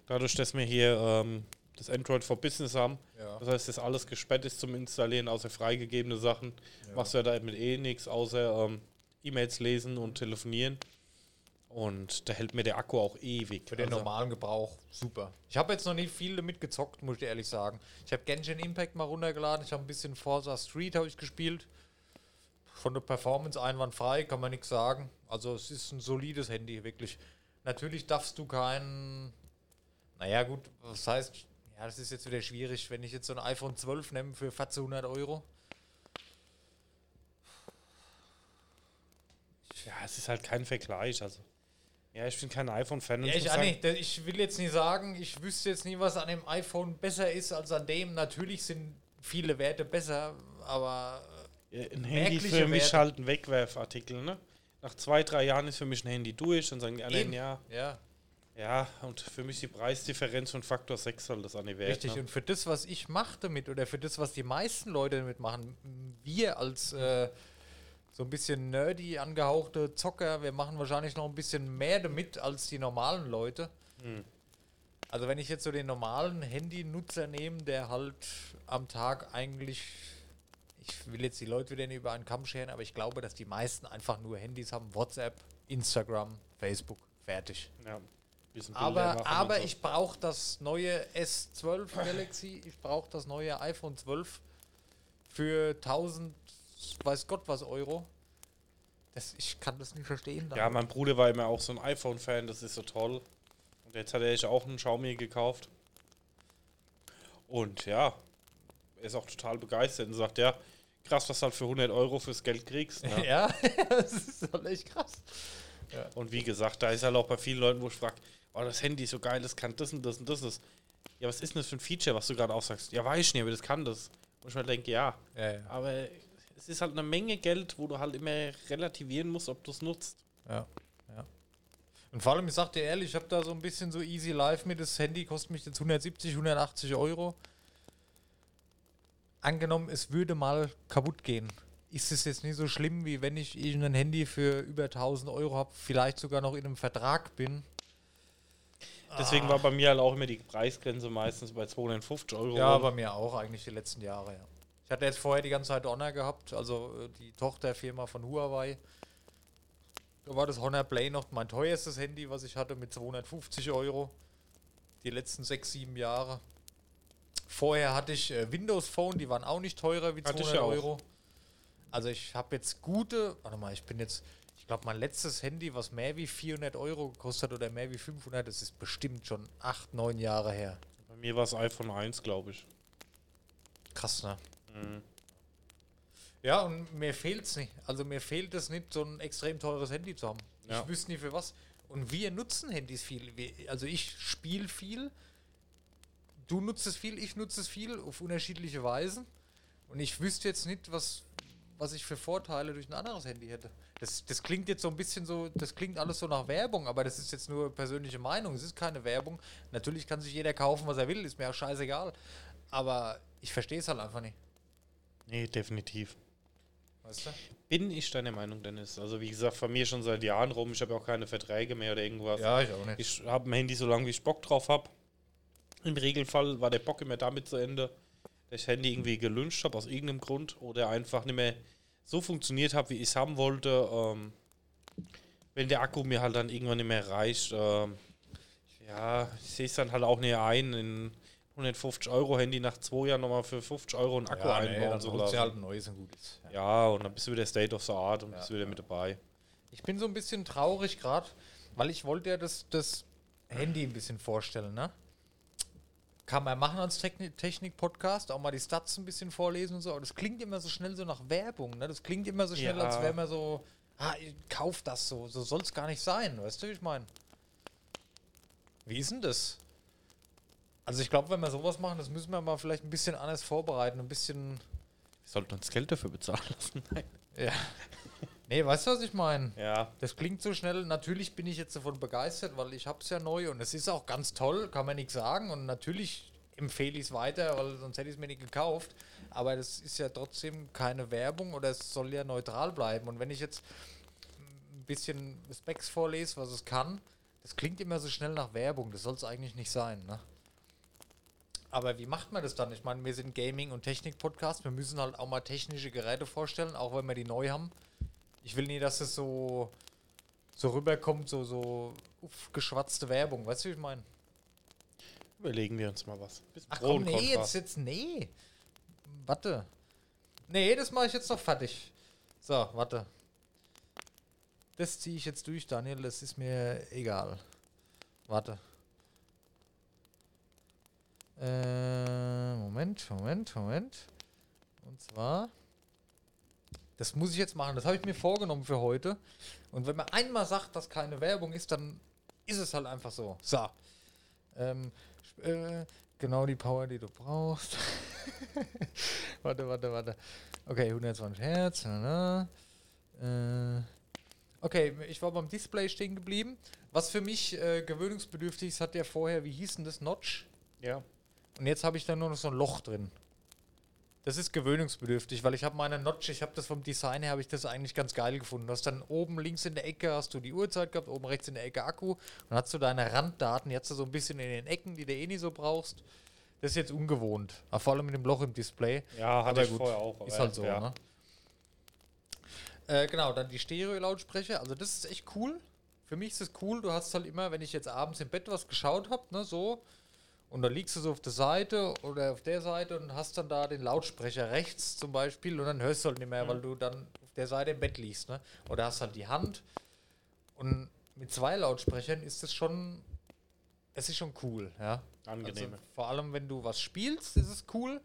S3: dadurch, dass wir hier ähm, das Android for Business haben,
S2: Ja.
S3: das heißt, dass alles gesperrt ist zum Installieren, außer freigegebene Sachen, machst du ja damit eh nichts, außer ähm, E-Mails lesen und telefonieren. Und da hält mir der Akku auch ewig.
S2: Für den
S3: Also,
S2: normalen Gebrauch super. Ich habe jetzt noch nicht viel damit gezockt, muss ich ehrlich sagen. Ich habe Genshin Impact mal runtergeladen, ich habe ein bisschen Forza Street habe ich gespielt. Von der Performance einwandfrei, kann man nichts sagen. Also es ist ein solides Handy, wirklich. Natürlich darfst du kein... Naja gut, was heißt... Ja, das ist jetzt wieder schwierig, wenn ich jetzt so ein iPhone 12 nehme für 1400 Euro.
S3: Ja, es ist halt kein Vergleich. Also. Ja, ich bin kein iPhone-Fan. und
S2: Ja, ich, nicht. Ich will jetzt nicht sagen, ich wüsste jetzt nie, was an dem iPhone besser ist als an dem. Natürlich sind viele Werte besser, aber
S3: Ja, ein Handy für mich
S2: Werte.
S3: halt ein Wegwerfartikel, ne? Nach zwei, drei Jahren ist für mich ein Handy durch und sagen die anderen,
S2: Eben.
S3: ja,
S2: ja.
S3: Ja, und für mich die Preisdifferenz von Faktor 6 halt das an die Welt.
S2: Richtig,
S3: Ne?
S2: und für das, was ich mache damit, oder für das, was die meisten Leute damit machen, wir als äh, so ein bisschen nerdy angehauchte Zocker, wir machen wahrscheinlich noch ein bisschen mehr damit als die normalen Leute.
S3: Hm.
S2: Also wenn ich jetzt so den normalen Handy-Nutzer nehme, der halt am Tag eigentlich, ich will jetzt die Leute wieder nicht über einen Kamm scheren, aber ich glaube, dass die meisten einfach nur Handys haben, WhatsApp, Instagram, Facebook, fertig.
S3: Ja.
S2: Aber, aber ich brauche das neue S12 Galaxy, ich brauche das neue iPhone 12 für 1000, weiß Gott was Euro. Das, ich kann das nicht verstehen.
S3: Ja, mein Bruder war immer auch so ein iPhone-Fan, das ist so toll. Und jetzt hat er sich auch einen Xiaomi gekauft. Und ja, er ist auch total begeistert und sagt, ja, krass, was du halt für 100 Euro fürs Geld kriegst. Ne?
S2: ja, das ist halt echt krass.
S3: Und wie gesagt, da ist halt auch bei vielen Leuten, wo ich frage, oh, das Handy ist so geil, das kann das und das und das. ist. Ja, was ist denn das für ein Feature, was du gerade auch sagst? Ja, weiß ich nicht, aber das kann das. Und ich mir denke, ja,
S2: Ja, ja.
S3: aber es ist halt eine Menge Geld, wo du halt immer relativieren musst, ob du es nutzt.
S2: Ja, ja. Und vor allem, ich sag dir ehrlich, ich habe da so ein bisschen so easy life mit. Das Handy kostet mich jetzt 170, 180 Euro. Angenommen, es würde mal kaputt gehen. Ist es jetzt nicht so schlimm, wie wenn ich irgendein Handy für über 1000 Euro habe, vielleicht sogar noch in einem Vertrag bin.
S3: Deswegen
S2: Ah.
S3: war bei mir halt auch immer die Preisgrenze meistens bei 250 Euro.
S2: Ja, bei mir auch eigentlich die letzten Jahre, ja. Ich hatte jetzt vorher die ganze Zeit Honor gehabt, also äh, die Tochterfirma von Huawei. Da war das Honor Play noch mein teuerstes Handy, was ich hatte, mit 250 Euro. Die letzten sechs, sieben Jahre. Vorher hatte ich äh, Windows Phone, die waren auch nicht teurer wie
S3: Hatte ich
S2: 200
S3: ja.
S2: Euro. Also ich habe jetzt gute, warte mal, ich bin jetzt, ich glaube mein letztes Handy, was mehr wie 400 Euro gekostet hat oder mehr wie 500, das ist bestimmt schon acht, neun Jahre her.
S3: Bei mir war es iPhone 1, glaube ich.
S2: Krass, ne?
S3: Mhm.
S2: Ja, und mir fehlt es nicht. Also mir fehlt es nicht, so ein extrem teures Handy zu haben.
S3: Ja.
S2: Ich wüsste nicht für was. Und wir nutzen Handys viel. Wir, also ich spiele viel. Du nutzt es viel, ich nutze es viel auf unterschiedliche Weisen. Und ich wüsste jetzt nicht, was, was ich für Vorteile durch ein anderes Handy hätte. Das, das klingt jetzt so ein bisschen so, das klingt alles so nach Werbung, aber das ist jetzt nur persönliche Meinung. Es ist keine Werbung. Natürlich kann sich jeder kaufen, was er will, ist mir auch scheißegal. Aber ich verstehe es halt einfach nicht.
S3: Nee, definitiv.
S2: Weißt du?
S3: Bin ich deiner Meinung, Dennis? Also wie gesagt, von mir schon seit Jahren rum. Ich habe ja auch keine Verträge mehr oder irgendwas.
S2: Ja, ich auch nicht.
S3: Ich habe ein Handy so lange, wie ich Bock drauf habe. Im Regelfall war der Bock immer damit zu Ende, dass ich das Handy irgendwie gelünscht habe aus irgendeinem Grund oder einfach nicht mehr so funktioniert habe, wie ich es haben wollte. Ähm, wenn der Akku mir halt dann irgendwann nicht mehr reicht, ähm, ja, ich sehe es dann halt auch nicht ein, in 150 Euro Handy nach zwei Jahren nochmal für 50 Euro einen Akku einbauen zu
S2: dann
S3: lassen.
S2: ja halt ein neues und gut ist. Ja.
S3: Ja, und dann bist du wieder State of the Art und
S2: Ja,
S3: bist wieder mit dabei.
S2: Ich bin so ein bisschen traurig gerade, weil ich wollte ja das, das Handy ein bisschen vorstellen, ne? Kann man machen als Techni- Technik-Podcast, auch mal die Stats ein bisschen vorlesen und so, aber das klingt immer so schnell so nach Werbung, ne? Das klingt immer so schnell,
S3: Ja.
S2: als wäre man so, ah, ich kauf das so, so soll es gar nicht sein, weißt du, wie ich meine? Wie ist denn das? Also ich glaube, wenn wir sowas machen, das müssen wir mal vielleicht ein bisschen anders vorbereiten, ein bisschen
S3: Wir sollten uns Geld dafür bezahlen lassen.
S2: Ja. Nee, weißt du, was ich meine?
S3: ja,
S2: Das klingt so schnell. Natürlich bin ich jetzt davon begeistert, weil ich habe es ja neu und es ist auch ganz toll, kann man nichts sagen. Und natürlich empfehle ich es weiter, weil sonst hätte ich es mir nicht gekauft. Aber das ist ja trotzdem keine Werbung oder es soll ja neutral bleiben. Und wenn ich jetzt ein bisschen Specs vorlese, was es kann, das klingt immer so schnell nach Werbung. Das soll es eigentlich nicht sein, ne? Aber wie macht man das dann? Ich meine, wir sind Gaming- und Technik-Podcast. Wir müssen halt auch mal technische Geräte vorstellen, auch wenn wir die neu haben. Ich will nie, dass es so, so rüberkommt, so, so aufgeschwatzte Werbung. Weißt du, wie ich meine?
S3: überlegen wir uns mal was.
S2: Ach komm, nee, jetzt, jetzt, nee. Warte. Nee, das mache ich jetzt noch fertig. So, warte. Das ziehe ich jetzt durch, Daniel. Das ist mir egal. Warte. Äh, Moment, Moment, Moment. Und zwar. Das muss ich jetzt machen. Das habe ich mir vorgenommen für heute. Und wenn man einmal sagt, dass keine Werbung ist, dann ist es halt einfach so. So. Ähm, äh, genau die Power, die du brauchst. warte, warte, warte. Okay, 120 Hertz. Äh, Okay, ich war beim Display stehen geblieben. Was für mich äh, gewöhnungsbedürftig ist, hat der vorher, wie hieß denn das, Notch?
S3: Ja.
S2: Und jetzt habe ich da nur noch so ein Loch drin. Das ist gewöhnungsbedürftig, weil ich habe meine Notch, ich habe das vom Design her, habe ich das eigentlich ganz geil gefunden. Du hast dann oben links in der Ecke hast du die Uhrzeit gehabt, oben rechts in der Ecke Akku. Dann hast du deine Randdaten, jetzt so ein bisschen in den Ecken, die du eh nicht so brauchst. Das ist jetzt ungewohnt. Aber vor allem mit dem Loch im Display.
S3: Ja, hatte
S2: Aber
S3: ich
S2: gut,
S3: vorher auch.
S2: Ist halt so,
S3: ja.
S2: ne? Äh, genau, dann die Stereo-Lautsprecher. Also das ist echt cool. Für mich ist es cool. Du hast halt immer, wenn ich jetzt abends im Bett was geschaut habe, ne, so, und da liegst du so auf der Seite oder auf der Seite und hast dann da den Lautsprecher rechts zum Beispiel und dann hörst du halt nicht mehr, weil du dann auf der Seite im Bett liegst, ne? Oder hast halt die Hand. Und mit zwei Lautsprechern ist es schon, es ist schon cool, ja.
S3: Angenehmer.
S2: Also vor allem, wenn du was spielst, ist es cool.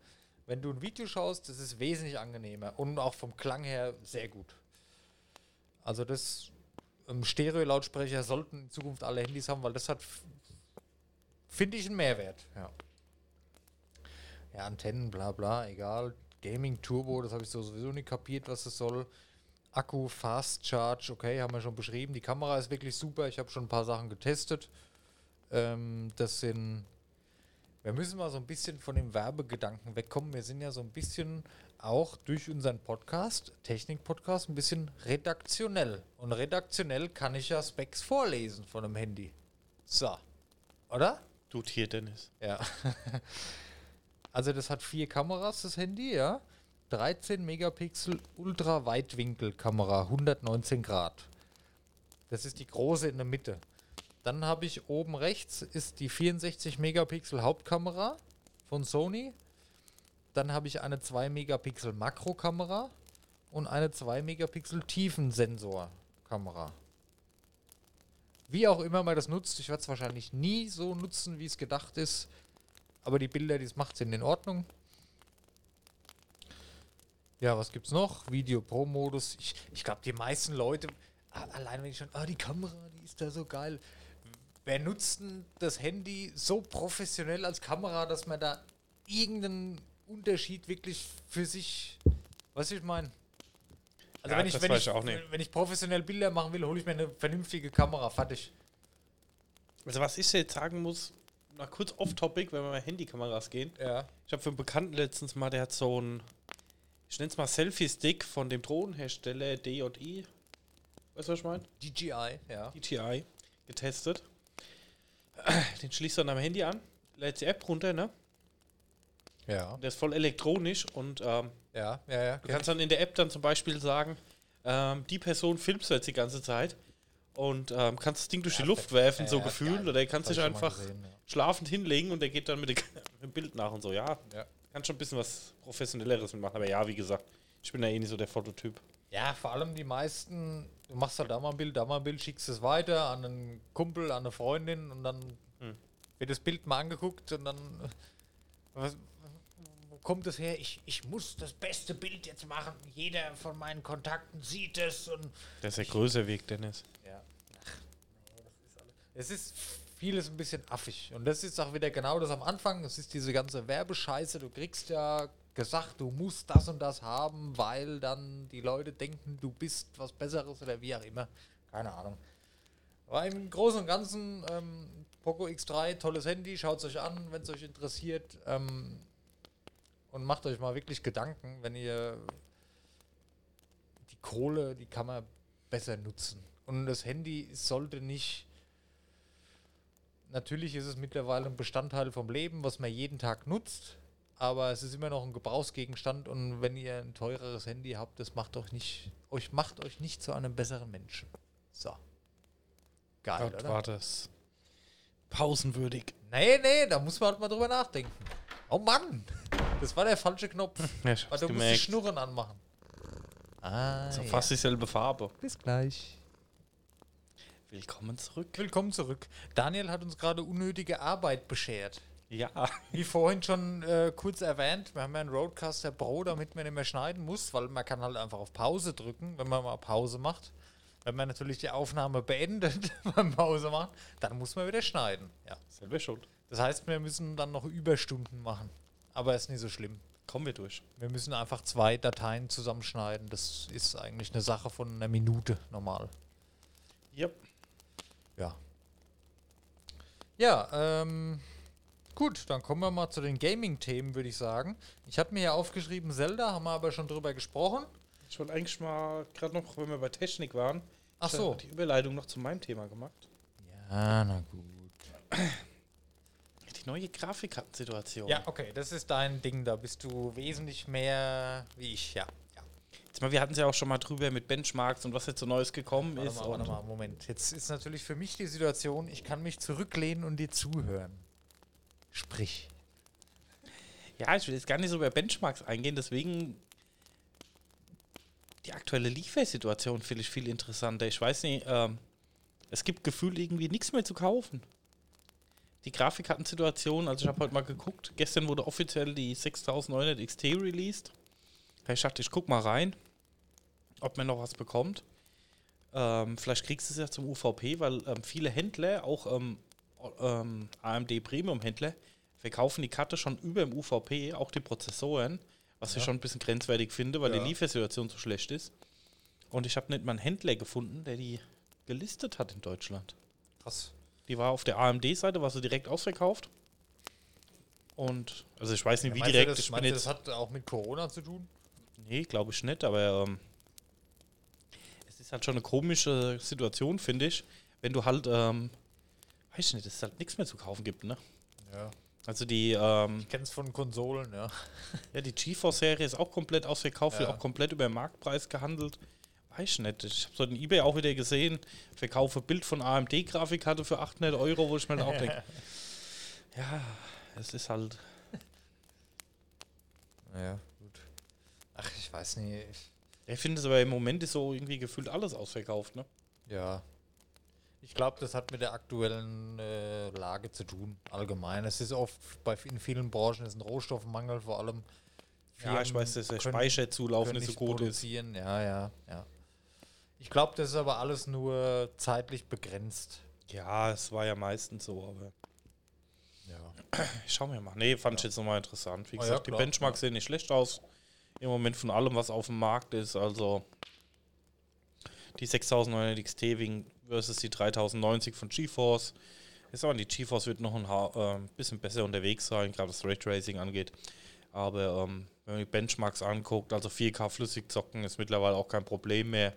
S2: Wenn du ein Video schaust, das ist wesentlich angenehmer und auch vom Klang her sehr gut. Also das ähm, Stereo-Lautsprecher sollten in Zukunft alle Handys haben, weil das hat, finde ich, einen Mehrwert. Ja. ja, Antennen, bla bla, egal. Gaming Turbo, das habe ich so sowieso nicht kapiert, was es soll. Akku, Fast Charge, okay, haben wir schon beschrieben. Die Kamera ist wirklich super. Ich habe schon ein paar Sachen getestet. Ähm, das sind wir müssen mal so ein bisschen von dem Werbegedanken wegkommen. Wir sind ja so ein bisschen auch durch unseren Podcast, Technik-Podcast, ein bisschen redaktionell. Und redaktionell kann ich ja Specs vorlesen von einem Handy. So. Oder?
S3: Tut hier, Dennis.
S2: Ja. also das hat vier Kameras, das Handy, ja. 13 Megapixel Ultra-Weitwinkel-Kamera, 119 Grad. Das ist die große in der Mitte. Dann habe ich oben rechts ist die 64 Megapixel Hauptkamera von Sony. Dann habe ich eine 2 Megapixel Makrokamera und eine 2 Megapixel Tiefensensor-Kamera. Wie auch immer man das nutzt, ich werde es wahrscheinlich nie so nutzen, wie es gedacht ist. Aber die Bilder, die es macht, sind in Ordnung. Ja, was gibt's noch? Video Pro Modus. Ich, ich glaube, die meisten Leute, allein wenn ich schon, ah, die Kamera, die ist da so geil. Wer nutzt denn das Handy so professionell als Kamera, dass man da irgendeinen Unterschied wirklich für sich, was ich meine? Also
S3: Ja,
S2: wenn ich, wenn, ich,
S3: ich
S2: wenn ich professionell Bilder machen will, hole ich mir eine vernünftige Kamera, fertig.
S3: Also was ich jetzt sagen muss, mal kurz off-topic, wenn wir mal Handykameras gehen.
S2: Ja.
S3: Ich habe für einen Bekannten letztens mal, der hat so ein, ich nenne es mal Selfie-Stick von dem Drohnenhersteller DJI, weißt du, was ich meine?
S2: DJI, ja.
S3: DJI, getestet. Den schließt du an deinem Handy an, lädt die App runter, ne?
S2: Ja.
S3: Der ist voll elektronisch und ähm,
S2: Ja, ja, ja.
S3: du kannst dann in der App dann zum Beispiel sagen, ähm, die Person filmst du jetzt die ganze Zeit und ähm, kannst das Ding durch die Luft werfen, so gefühlt, oder der kannst
S2: Das
S3: dich
S2: hab ich schon mal
S3: einfach
S2: gesehen,
S3: schlafend hinlegen und der geht dann mit, dem Bild nach und so. Ja,
S2: Ja.
S3: kann schon ein bisschen was Professionelleres mitmachen, aber ja, wie gesagt, ich bin ja eh nicht so der Fototyp.
S2: Ja, vor allem die meisten, du machst halt da mal ein Bild, da mal ein Bild, schickst es weiter an einen Kumpel, an eine Freundin und dann
S3: Hm.
S2: wird das Bild mal angeguckt und dann, was, kommt das her? Ich, ich muss das beste Bild jetzt machen. Jeder von meinen Kontakten sieht es und
S3: Der ist der größere Weg, Dennis.
S2: Ja. Ach, nee, das ist alles. Es ist vieles ein bisschen affig. Und das ist auch wieder genau das am Anfang. Es ist diese ganze Werbescheiße. Du kriegst ja gesagt, du musst das und das haben, weil dann die Leute denken, du bist was Besseres oder wie auch immer. Keine Ahnung. Aber im Großen und Ganzen, ähm, Poco X3, tolles Handy, schaut es euch an, wenn es euch interessiert. Ähm, und macht euch mal wirklich Gedanken, wenn ihr die Kohle, die kann man besser nutzen. Und das Handy sollte nicht. Natürlich ist es mittlerweile ein Bestandteil vom Leben, was man jeden Tag nutzt, aber es ist immer noch ein Gebrauchsgegenstand und wenn ihr ein teureres Handy habt, das macht euch nicht, euch macht euch nicht zu einem besseren Menschen. So. Geil,
S3: Gott,
S2: oder?
S3: war das pausenwürdig.
S2: Nee, nee, da muss man halt mal drüber nachdenken. Oh Mann! Das war der falsche Knopf.
S3: Ja, ich
S2: Weil
S3: hab's
S2: du musst die. Schnurren anmachen. Ah,
S3: So
S2: ja.
S3: fast dieselbe Farbe.
S2: Bis gleich.
S3: Willkommen zurück.
S2: Willkommen zurück. Daniel hat uns gerade unnötige Arbeit beschert.
S3: Ja,
S2: Wie vorhin schon äh, kurz erwähnt, wir haben ja einen Roadcaster Pro, damit man nicht mehr schneiden muss, weil man kann halt einfach auf Pause drücken, wenn man mal Pause macht. Wenn man natürlich die Aufnahme beendet, beim Pause macht, dann muss man wieder schneiden. Ja.
S3: selber schuld.
S2: Das heißt, wir müssen dann noch Überstunden machen. Aber ist nicht so schlimm.
S3: Kommen wir durch.
S2: Wir müssen einfach zwei Dateien zusammenschneiden. Das ist eigentlich eine Sache von einer Minute normal.
S3: Yep.
S2: Ja. Ja, ähm, gut, dann kommen wir mal zu den Gaming-Themen, würde ich sagen. Ich hatte mir ja aufgeschrieben Zelda, haben wir aber schon drüber gesprochen.
S3: Ich wollte eigentlich mal, gerade noch, wenn wir bei Technik waren,
S2: Ach so.
S3: die Überleitung noch zu meinem Thema gemacht.
S2: Ja, na gut.
S3: Die neue Grafikkartensituation.
S2: Ja, okay, das ist dein Ding, da bist du wesentlich mehr wie ich, ja. ja.
S3: Jetzt mal, wir hatten es ja auch schon mal drüber mit Benchmarks und was jetzt so Neues gekommen
S2: Warte
S3: ist.
S2: mal, warte mal, Moment. Jetzt ist natürlich für mich die Situation, ich kann mich zurücklehnen und dir zuhören. Sprich.
S3: Ja, ich will jetzt gar nicht so über Benchmarks eingehen, deswegen die aktuelle Liefersituation finde ich viel interessanter. Ich weiß nicht, ähm, es gibt gefühlt irgendwie nichts mehr zu kaufen. Die Grafikkartensituation, also ich habe heute mal geguckt, gestern wurde offiziell die 6900 XT released. Ich dachte, ich guck mal rein, ob man noch was bekommt. Ähm, vielleicht kriegst du es ja zum UVP, weil ähm, viele Händler, auch ähm, ähm, AMD Premium-Händler, verkaufen die Karte schon über dem UVP, auch die Prozessoren, was ich schon ein bisschen grenzwertig finde, weil
S2: Ja.
S3: die Liefersituation so schlecht ist. Und ich habe nicht mal einen Händler gefunden, der die gelistet hat in Deutschland.
S2: Krass.
S3: Die war auf der AMD-Seite, war sie direkt ausverkauft. Und, also ich weiß nicht, wie
S2: meinst
S3: direkt.
S2: Du das, meinst du, das hat auch mit Corona zu tun?
S3: nee, glaube ich nicht, aber ähm, es ist halt schon eine komische Situation, finde ich, wenn du halt, ähm, weiß ich nicht, dass es halt nichts mehr zu kaufen gibt, ne?
S2: Ja.
S3: Also die, ähm,
S2: Ich kenne es von Konsolen, ja.
S3: ja, die GeForce-Serie ist auch komplett ausverkauft, wird
S2: Ja.
S3: auch komplett über den Marktpreis gehandelt. Weiß ich nicht. Ich habe so den Ebay auch wieder gesehen. Verkaufe Bild von AMD-Grafikkarte für 800 Euro, wo ich mir dann auch denke, ja, es ist halt.
S2: Ja, gut. Ach, ich weiß nicht. Ich,
S3: finde es aber im Moment ist so irgendwie gefühlt alles ausverkauft, ne?
S2: ja. Ich glaube, das hat mit der aktuellen äh, Lage zu tun, allgemein. Es ist oft bei in vielen Branchen ist ein Rohstoffmangel, vor allem.
S3: Ja, ich weiß, dass der Speicherzulauf nicht so gut ist.
S2: Ja, ja, ja. Ich glaube, das ist aber alles nur zeitlich begrenzt.
S3: Ja, es war ja meistens so, aber
S2: Ja.
S3: ich schau mir mal. Nee, fand ich jetzt nochmal interessant. Wie
S2: ja,
S3: gesagt,
S2: klar,
S3: die Benchmarks sehen nicht schlecht aus. Im Moment von allem, was auf dem Markt ist. Also die 6900 XT versus die 3090 von GeForce. Ist aber die GeForce wird noch ein ha äh, bisschen besser unterwegs sein, gerade was Raytracing angeht. Aber ähm, wenn man die Benchmarks anguckt, also 4K flüssig zocken ist mittlerweile auch kein Problem mehr.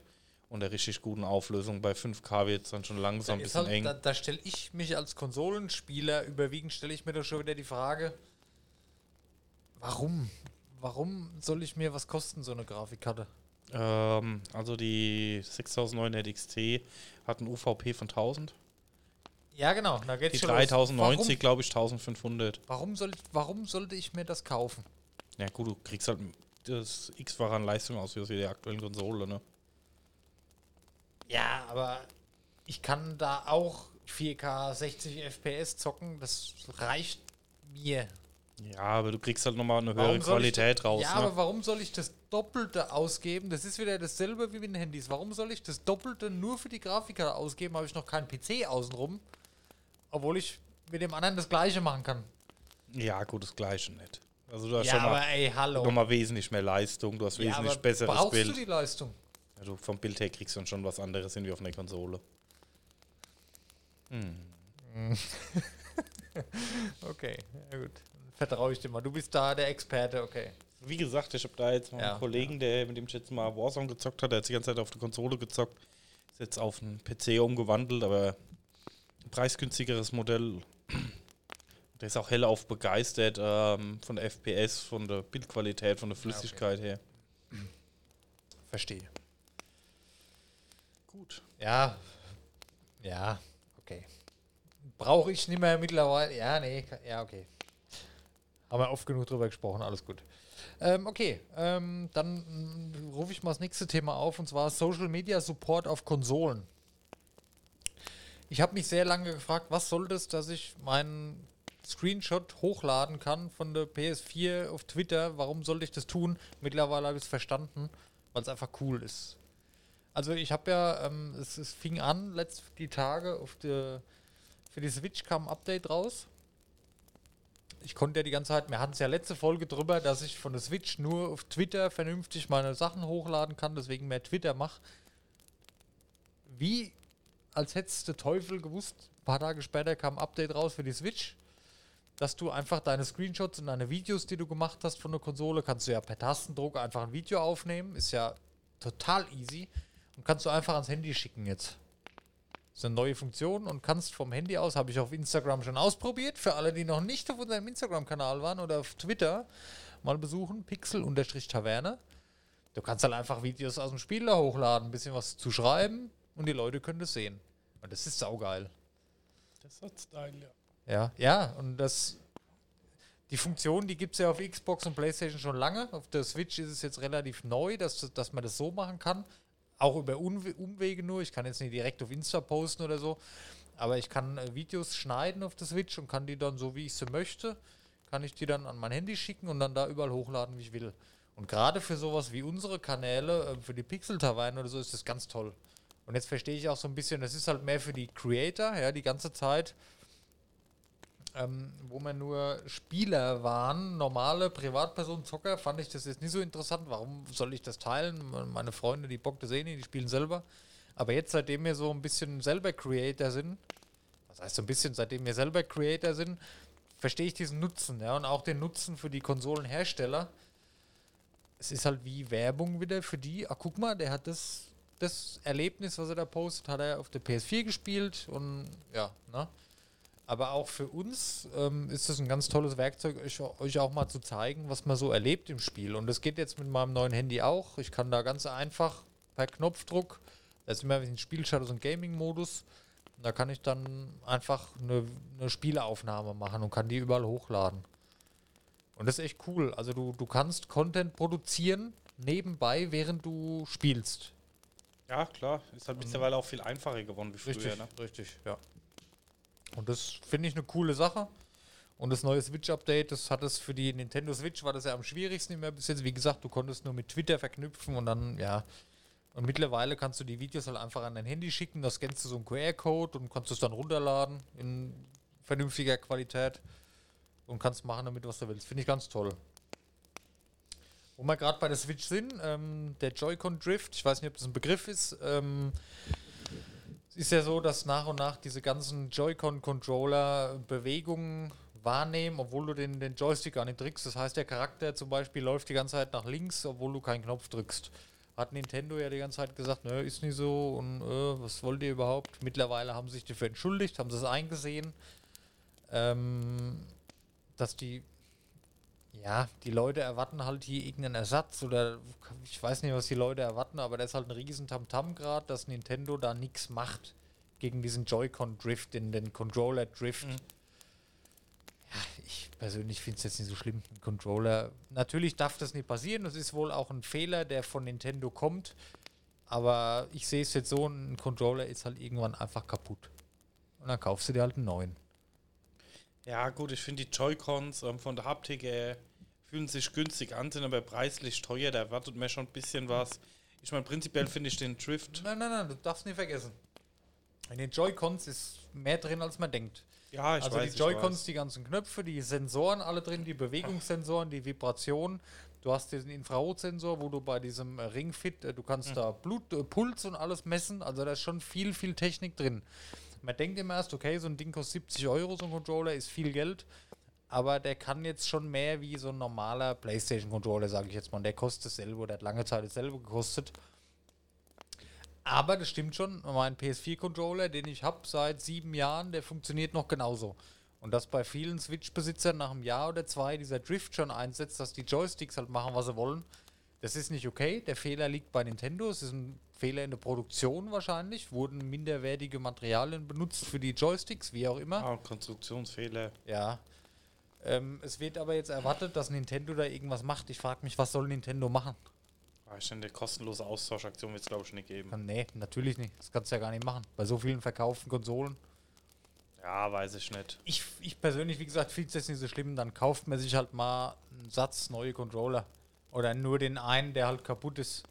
S3: Und der richtig guten Auflösung bei 5K wird es dann schon langsam ein bisschen
S2: halt,
S3: eng.
S2: Da, da stelle ich mich als Konsolenspieler überwiegend, stelle ich mir doch schon wieder die Frage, warum? Warum soll ich mir was kosten, so eine Grafikkarte?
S3: Ähm, also die 6900 XT hat ein UVP von 1000.
S2: Ja, genau, da geht's
S3: Die
S2: schon los.
S3: 3090, glaube ich, 1500.
S2: Warum, warum, soll ich, warum sollte ich mir das kaufen?
S3: Ja gut, du kriegst halt das x-fache an Leistung aus wie aus der aktuellen Konsole, ne?
S2: Ja, aber ich kann da auch 4K 60 FPS zocken, das reicht mir.
S3: Ja, aber du kriegst halt nochmal eine höhere Qualität raus,
S2: Ja,
S3: ne?
S2: aber warum soll ich das Doppelte ausgeben? Das ist wieder dasselbe wie mit den Handys. Warum soll ich das Doppelte nur für die Grafiker ausgeben? Habe ich noch keinen PC außenrum, obwohl ich mit dem anderen das Gleiche machen kann.
S3: Ja, gut, das gleiche nicht. Also du hast
S2: Ja,
S3: schon mal
S2: ey, hallo.
S3: nochmal wesentlich mehr Leistung, du hast
S2: Ja,
S3: wesentlich
S2: aber
S3: besseres
S2: brauchst
S3: Bild.
S2: du die Leistung?
S3: Also vom Bild her kriegst du dann schon was anderes hin wie auf einer Konsole.
S2: Okay, ja gut. Vertraue ich dir mal. Du bist da der Experte, okay.
S3: Wie gesagt, ich habe da jetzt mal
S2: Ja,
S3: einen Kollegen, der mit dem ich jetzt mal Warzone gezockt hat, der hat die ganze Zeit auf der Konsole gezockt, ist jetzt auf einen PC umgewandelt, aber ein preisgünstigeres Modell. Der ist auch hellauf begeistert ähm, von der FPS, von der Bildqualität, von der Flüssigkeit her.
S2: Verstehe.
S3: Gut.
S2: Ja. Ja, okay. Brauche ich nicht mehr mittlerweile. Ja, nee, ja, okay. Haben wir oft genug drüber gesprochen, alles gut. Ähm, okay, ähm, dann mm, rufe ich mal das nächste Thema auf und zwar Social Media Support auf Konsolen. Ich habe mich sehr lange gefragt, was soll das, dass ich meinen Screenshot hochladen kann von der PS4 auf Twitter? Warum sollte ich das tun? Mittlerweile habe ich es verstanden, weil es einfach cool ist. Also ich habe ja, ähm, es, es fing an, letzt die Tage auf der, für die Switch kam ein Update raus. Ich konnte ja die ganze Zeit, wir hatten es ja letzte Folge drüber, dass ich von der Switch nur auf Twitter vernünftig meine Sachen hochladen kann, deswegen mehr Twitter mache. Wie als hättest der Teufel gewusst. Ein paar Tage später kam ein Update raus für die Switch, dass du einfach deine Screenshots und deine Videos, die du gemacht hast von der Konsole, kannst du ja per Tastendruck einfach ein Video aufnehmen. Ist ja total easy. Und kannst du einfach ans Handy schicken jetzt. Das ist eine neue Funktion und kannst vom Handy aus, habe ich auf Instagram schon ausprobiert. Für alle, die noch nicht auf unserem Instagram-Kanal waren oder auf Twitter, mal besuchen, Pixel-Taverne. Du kannst halt einfach Videos aus dem Spiel da hochladen, ein bisschen was zu schreiben und die Leute können das sehen. Und das ist saugeil.
S3: Das hat Style, ja.
S2: Ja, ja, und das. Die Funktion, die gibt es ja auf Xbox und PlayStation schon lange. Auf der Switch ist es jetzt relativ neu, dass, dass man das so machen kann. Auch über Umwege nur. Ich kann jetzt nicht direkt auf Insta posten oder so. Aber ich kann äh, Videos schneiden auf der Switch und kann die dann so, wie ich sie möchte, kann ich die dann an mein Handy schicken und dann da überall hochladen, wie ich will. Und gerade für sowas wie unsere Kanäle, äh, für die Pixel-Taverne oder so, ist das ganz toll. Und jetzt verstehe ich auch so ein bisschen, das ist halt mehr für die Creator, ja, die ganze Zeit ähm, wo man nur Spieler waren, normale Privatpersonen, Zocker, fand ich das jetzt nicht so interessant. Warum soll ich das teilen? Meine Freunde, die Bock das eh nicht, die spielen selber. Aber jetzt, seitdem wir so ein bisschen selber Creator sind, was heißt so ein bisschen, seitdem wir selber Creator sind, verstehe ich diesen Nutzen, ja, und auch den Nutzen für die Konsolenhersteller. Es ist halt wie Werbung wieder für die. Ah, guck mal, der hat das, das Erlebnis, was er da postet, hat er auf der PS4 gespielt und ja, ne? Aber auch für uns ähm, ist es ein ganz tolles Werkzeug, euch, euch, auch mal zu zeigen, was man so erlebt im Spiel. Und das geht jetzt mit meinem neuen Handy auch. Ich kann da ganz einfach per Knopfdruck, da ist immer ein Spielstatus und Gaming-Modus. Da kann ich dann einfach eine, eine Spieleaufnahme machen und kann die überall hochladen. Und das ist echt cool. Also du, du kannst Content produzieren nebenbei, während du spielst.
S3: Ja, klar. Ist halt mittlerweile auch viel einfacher geworden wie früher.
S2: Richtig, ne? richtig, ja. Und das finde ich eine coole Sache. Und das neue Switch-Update, das hat es für die Nintendo Switch, war das ja am schwierigsten immer bis jetzt. Wie gesagt, du konntest nur mit Twitter verknüpfen und dann, ja. Und mittlerweile kannst du die Videos halt einfach an dein Handy schicken, da scannst du so einen QR-Code und kannst es dann runterladen in vernünftiger Qualität und kannst machen damit, was du willst. Finde ich ganz toll. Wo wir gerade bei der Switch sind, ähm, der Joy-Con Drift, ich weiß nicht, ob das ein Begriff ist, ähm, ist ja so, dass nach und nach diese ganzen Joy-Con-Controller Bewegungen wahrnehmen, obwohl du den, den Joystick gar nicht drückst. Das heißt, der Charakter zum Beispiel läuft die ganze Zeit nach links, obwohl du keinen Knopf drückst. Hat Nintendo ja die ganze Zeit gesagt, ne, ist nicht so und äh, was wollt ihr überhaupt? Mittlerweile haben sie sich dafür entschuldigt, haben sie es eingesehen, ähm, dass die ja, die Leute erwarten halt hier irgendeinen Ersatz oder ich weiß nicht, was die Leute erwarten, aber da ist halt ein riesen Tamtam gerade, dass Nintendo da nichts macht gegen diesen Joy-Con-Drift, in den Controller-Drift. Mhm. Ja, ich persönlich finde es jetzt nicht so schlimm. Ein Controller, natürlich darf das nicht passieren, das ist wohl auch ein Fehler, der von Nintendo kommt, aber ich sehe es jetzt so, ein Controller ist halt irgendwann einfach kaputt. Und dann kaufst du dir halt einen neuen.
S3: Ja, gut, ich finde die Joy-Cons ähm, von der Haptik äh, fühlen sich günstig an, sind aber preislich teuer. Da erwartet man schon ein bisschen was. Ich meine, prinzipiell finde ich den Drift.
S2: Nein, nein, nein, du darfst nicht vergessen. In den Joy-Cons ist mehr drin, als man denkt.
S3: Ja, ich
S2: also
S3: weiß,
S2: die Joy-Cons, die ganzen Knöpfe, die Sensoren alle drin, die Bewegungssensoren, die Vibration. Du hast diesen Infrarotsensor, wo du bei diesem Ringfit, äh, du kannst mhm. da Blut, äh, Puls und alles messen. Also da ist schon viel, viel Technik drin. Man denkt immer erst, okay, so ein Ding kostet 70 Euro, so ein Controller ist viel Geld. Aber der kann jetzt schon mehr wie so ein normaler PlayStation-Controller, sage ich jetzt mal. Und der kostet dasselbe, der hat lange Zeit dasselbe gekostet. Aber das stimmt schon, mein PS4-Controller, den ich habe seit sieben Jahren, der funktioniert noch genauso. Und dass bei vielen Switch-Besitzern nach einem Jahr oder zwei dieser Drift schon einsetzt, dass die Joysticks halt machen, was sie wollen, das ist nicht okay. Der Fehler liegt bei Nintendo. Es ist ein Fehler in der Produktion wahrscheinlich. Wurden minderwertige Materialien benutzt für die Joysticks, wie auch immer.
S3: Ah, Konstruktionsfehler.
S2: Ja. Ähm, es wird aber jetzt erwartet, dass Nintendo da irgendwas macht. Ich frage mich, was soll Nintendo machen?
S3: Ah, ich denke, kostenlose Austauschaktion wird es, glaube ich, nicht geben.
S2: Nee, natürlich nicht. Das kannst du ja gar nicht machen. Bei so vielen verkauften Konsolen.
S3: Ja, weiß ich nicht.
S2: Ich, ich persönlich, wie gesagt, finde es jetzt nicht so schlimm. Dann kauft man sich halt mal einen Satz neue Controller. Oder nur den einen, der halt kaputt ist.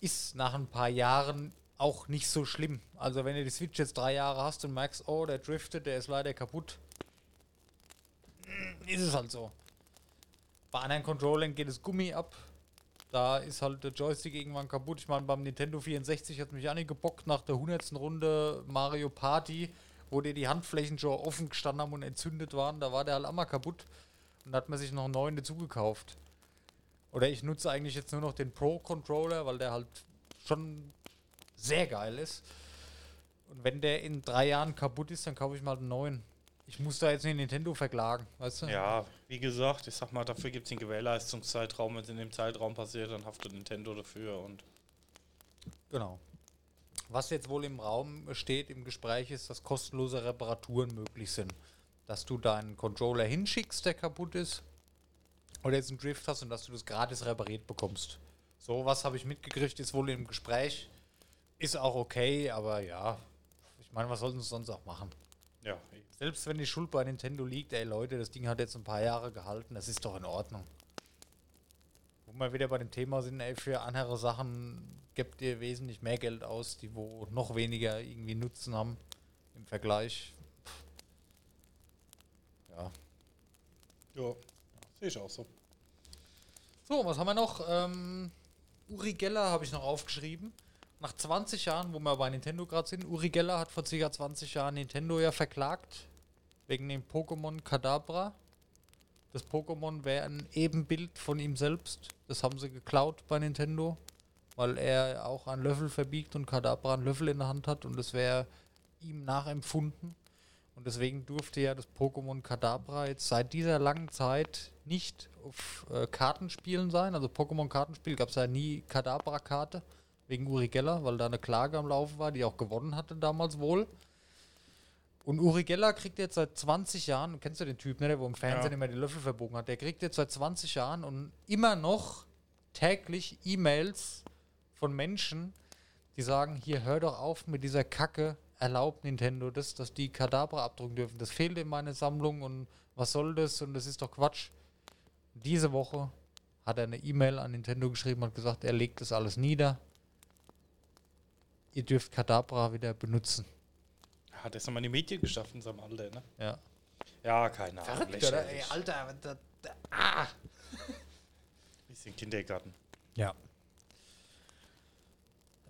S2: Ist nach ein paar Jahren auch nicht so schlimm. Also wenn du die Switch jetzt drei Jahre hast und merkst, oh, der driftet, der ist leider kaputt, ist es halt so. Bei anderen Controllern geht das Gummi ab. Da ist halt der Joystick irgendwann kaputt. Ich meine, beim Nintendo 64 hat mich angebockt nach der 100. Runde Mario Party, wo dir die Handflächen schon offen gestanden haben und entzündet waren. Da war der halt einmal kaputt. Und da hat man sich noch einen neuen dazu gekauft. Oder ich nutze eigentlich jetzt nur noch den Pro-Controller, weil der halt schon sehr geil ist. Und wenn der in drei Jahren kaputt ist, dann kaufe ich mal einen neuen. Ich muss da jetzt nicht Nintendo verklagen, weißt du?
S3: Ja, wie gesagt, ich sag mal, dafür gibt es den Gewährleistungszeitraum. Wenn es in dem Zeitraum passiert, dann haftet Nintendo dafür und.
S2: Genau. Was jetzt wohl im Raum steht, im Gespräch ist, dass kostenlose Reparaturen möglich sind. Dass du deinen Controller hinschickst, der kaputt ist, oder jetzt einen Drift hast und dass du das gratis repariert bekommst. So was habe ich mitgekriegt, ist wohl im Gespräch. Ist auch okay, aber ja, ich meine, was sollten sie sonst auch machen?
S3: Ja,
S2: Selbst wenn die Schuld bei Nintendo liegt, ey Leute, das Ding hat jetzt ein paar Jahre gehalten, das ist doch in Ordnung. Wo wir wieder bei dem Thema sind, ey, für andere Sachen gebt ihr wesentlich mehr Geld aus, die wo noch weniger irgendwie Nutzen haben im Vergleich. Pff. Ja.
S3: ja. sehe ich auch so.
S2: So, was haben wir noch? Ähm, Uri Geller habe ich noch aufgeschrieben. Nach 20 Jahren, wo wir bei Nintendo gerade sind, Uri Geller hat vor ca. 20 Jahren Nintendo ja verklagt. Wegen dem Pokémon Kadabra. Das Pokémon wäre ein Ebenbild von ihm selbst. Das haben sie geklaut bei Nintendo. Weil er auch einen Löffel verbiegt und Kadabra einen Löffel in der Hand hat und das wäre ihm nachempfunden. Und deswegen durfte ja das Pokémon Kadabra jetzt seit dieser langen Zeit nicht auf äh, Kartenspielen sein. Also Pokémon-Kartenspiel gab es ja nie Kadabra-Karte wegen Uri Geller, weil da eine Klage am Laufen war, die auch gewonnen hatte damals wohl. Und Uri Geller kriegt jetzt seit 20 Jahren, kennst du den Typ, ne, der wo im Fernsehen
S3: Ja.
S2: immer die Löffel verbogen hat, der kriegt jetzt seit 20 Jahren und immer noch täglich E-Mails von Menschen, die sagen, hier hör doch auf mit dieser Kacke, erlaubt Nintendo das, dass die Kadabra abdrucken dürfen. Das fehlt in meiner Sammlung und was soll das und das ist doch Quatsch. Diese Woche hat er eine E-Mail an Nintendo geschrieben und gesagt, er legt das alles nieder. Ihr dürft Kadabra wieder benutzen.
S3: Hat er es nochmal in die Medien geschafft in seinem Alter, ne?
S2: Ja.
S3: Ja, keine Ahnung.
S2: Verrückt, oder? Ey. Alter, da, da, ah.
S3: Bisschen Kindergarten.
S2: Ja.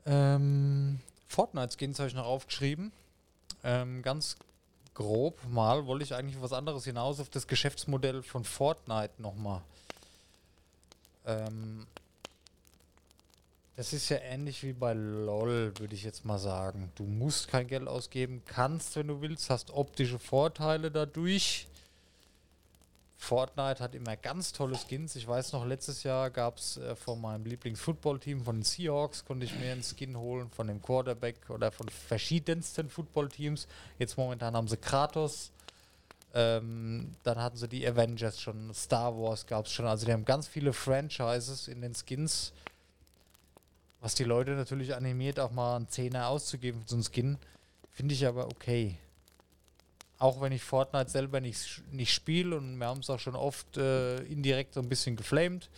S2: Ähm, Fortnite-Skins habe ich noch aufgeschrieben. Ähm, ganz grob mal wollte ich eigentlich auf was anderes hinaus, auf das Geschäftsmodell von Fortnite nochmal. Ähm, das ist ja ähnlich wie bei LOL, würde ich jetzt mal sagen. Du musst kein Geld ausgeben, kannst, wenn du willst, hast optische Vorteile dadurch. Fortnite hat immer ganz tolle Skins. Ich weiß noch, letztes Jahr gab es äh, von meinem Lieblings-Football-Team, von den Seahawks, konnte ich mir einen Skin holen, von dem Quarterback oder von verschiedensten Football-Teams. Jetzt momentan haben sie Kratos. Ähm, dann hatten sie die Avengers schon, Star Wars gab es schon. Also die haben ganz viele Franchises in den Skins. Was die Leute natürlich animiert, auch mal einen Zehner auszugeben für so einen Skin. Finde ich aber okay. Auch wenn ich Fortnite selber nicht, nicht spiele und wir haben es auch schon oft äh, indirekt so ein bisschen geflamed,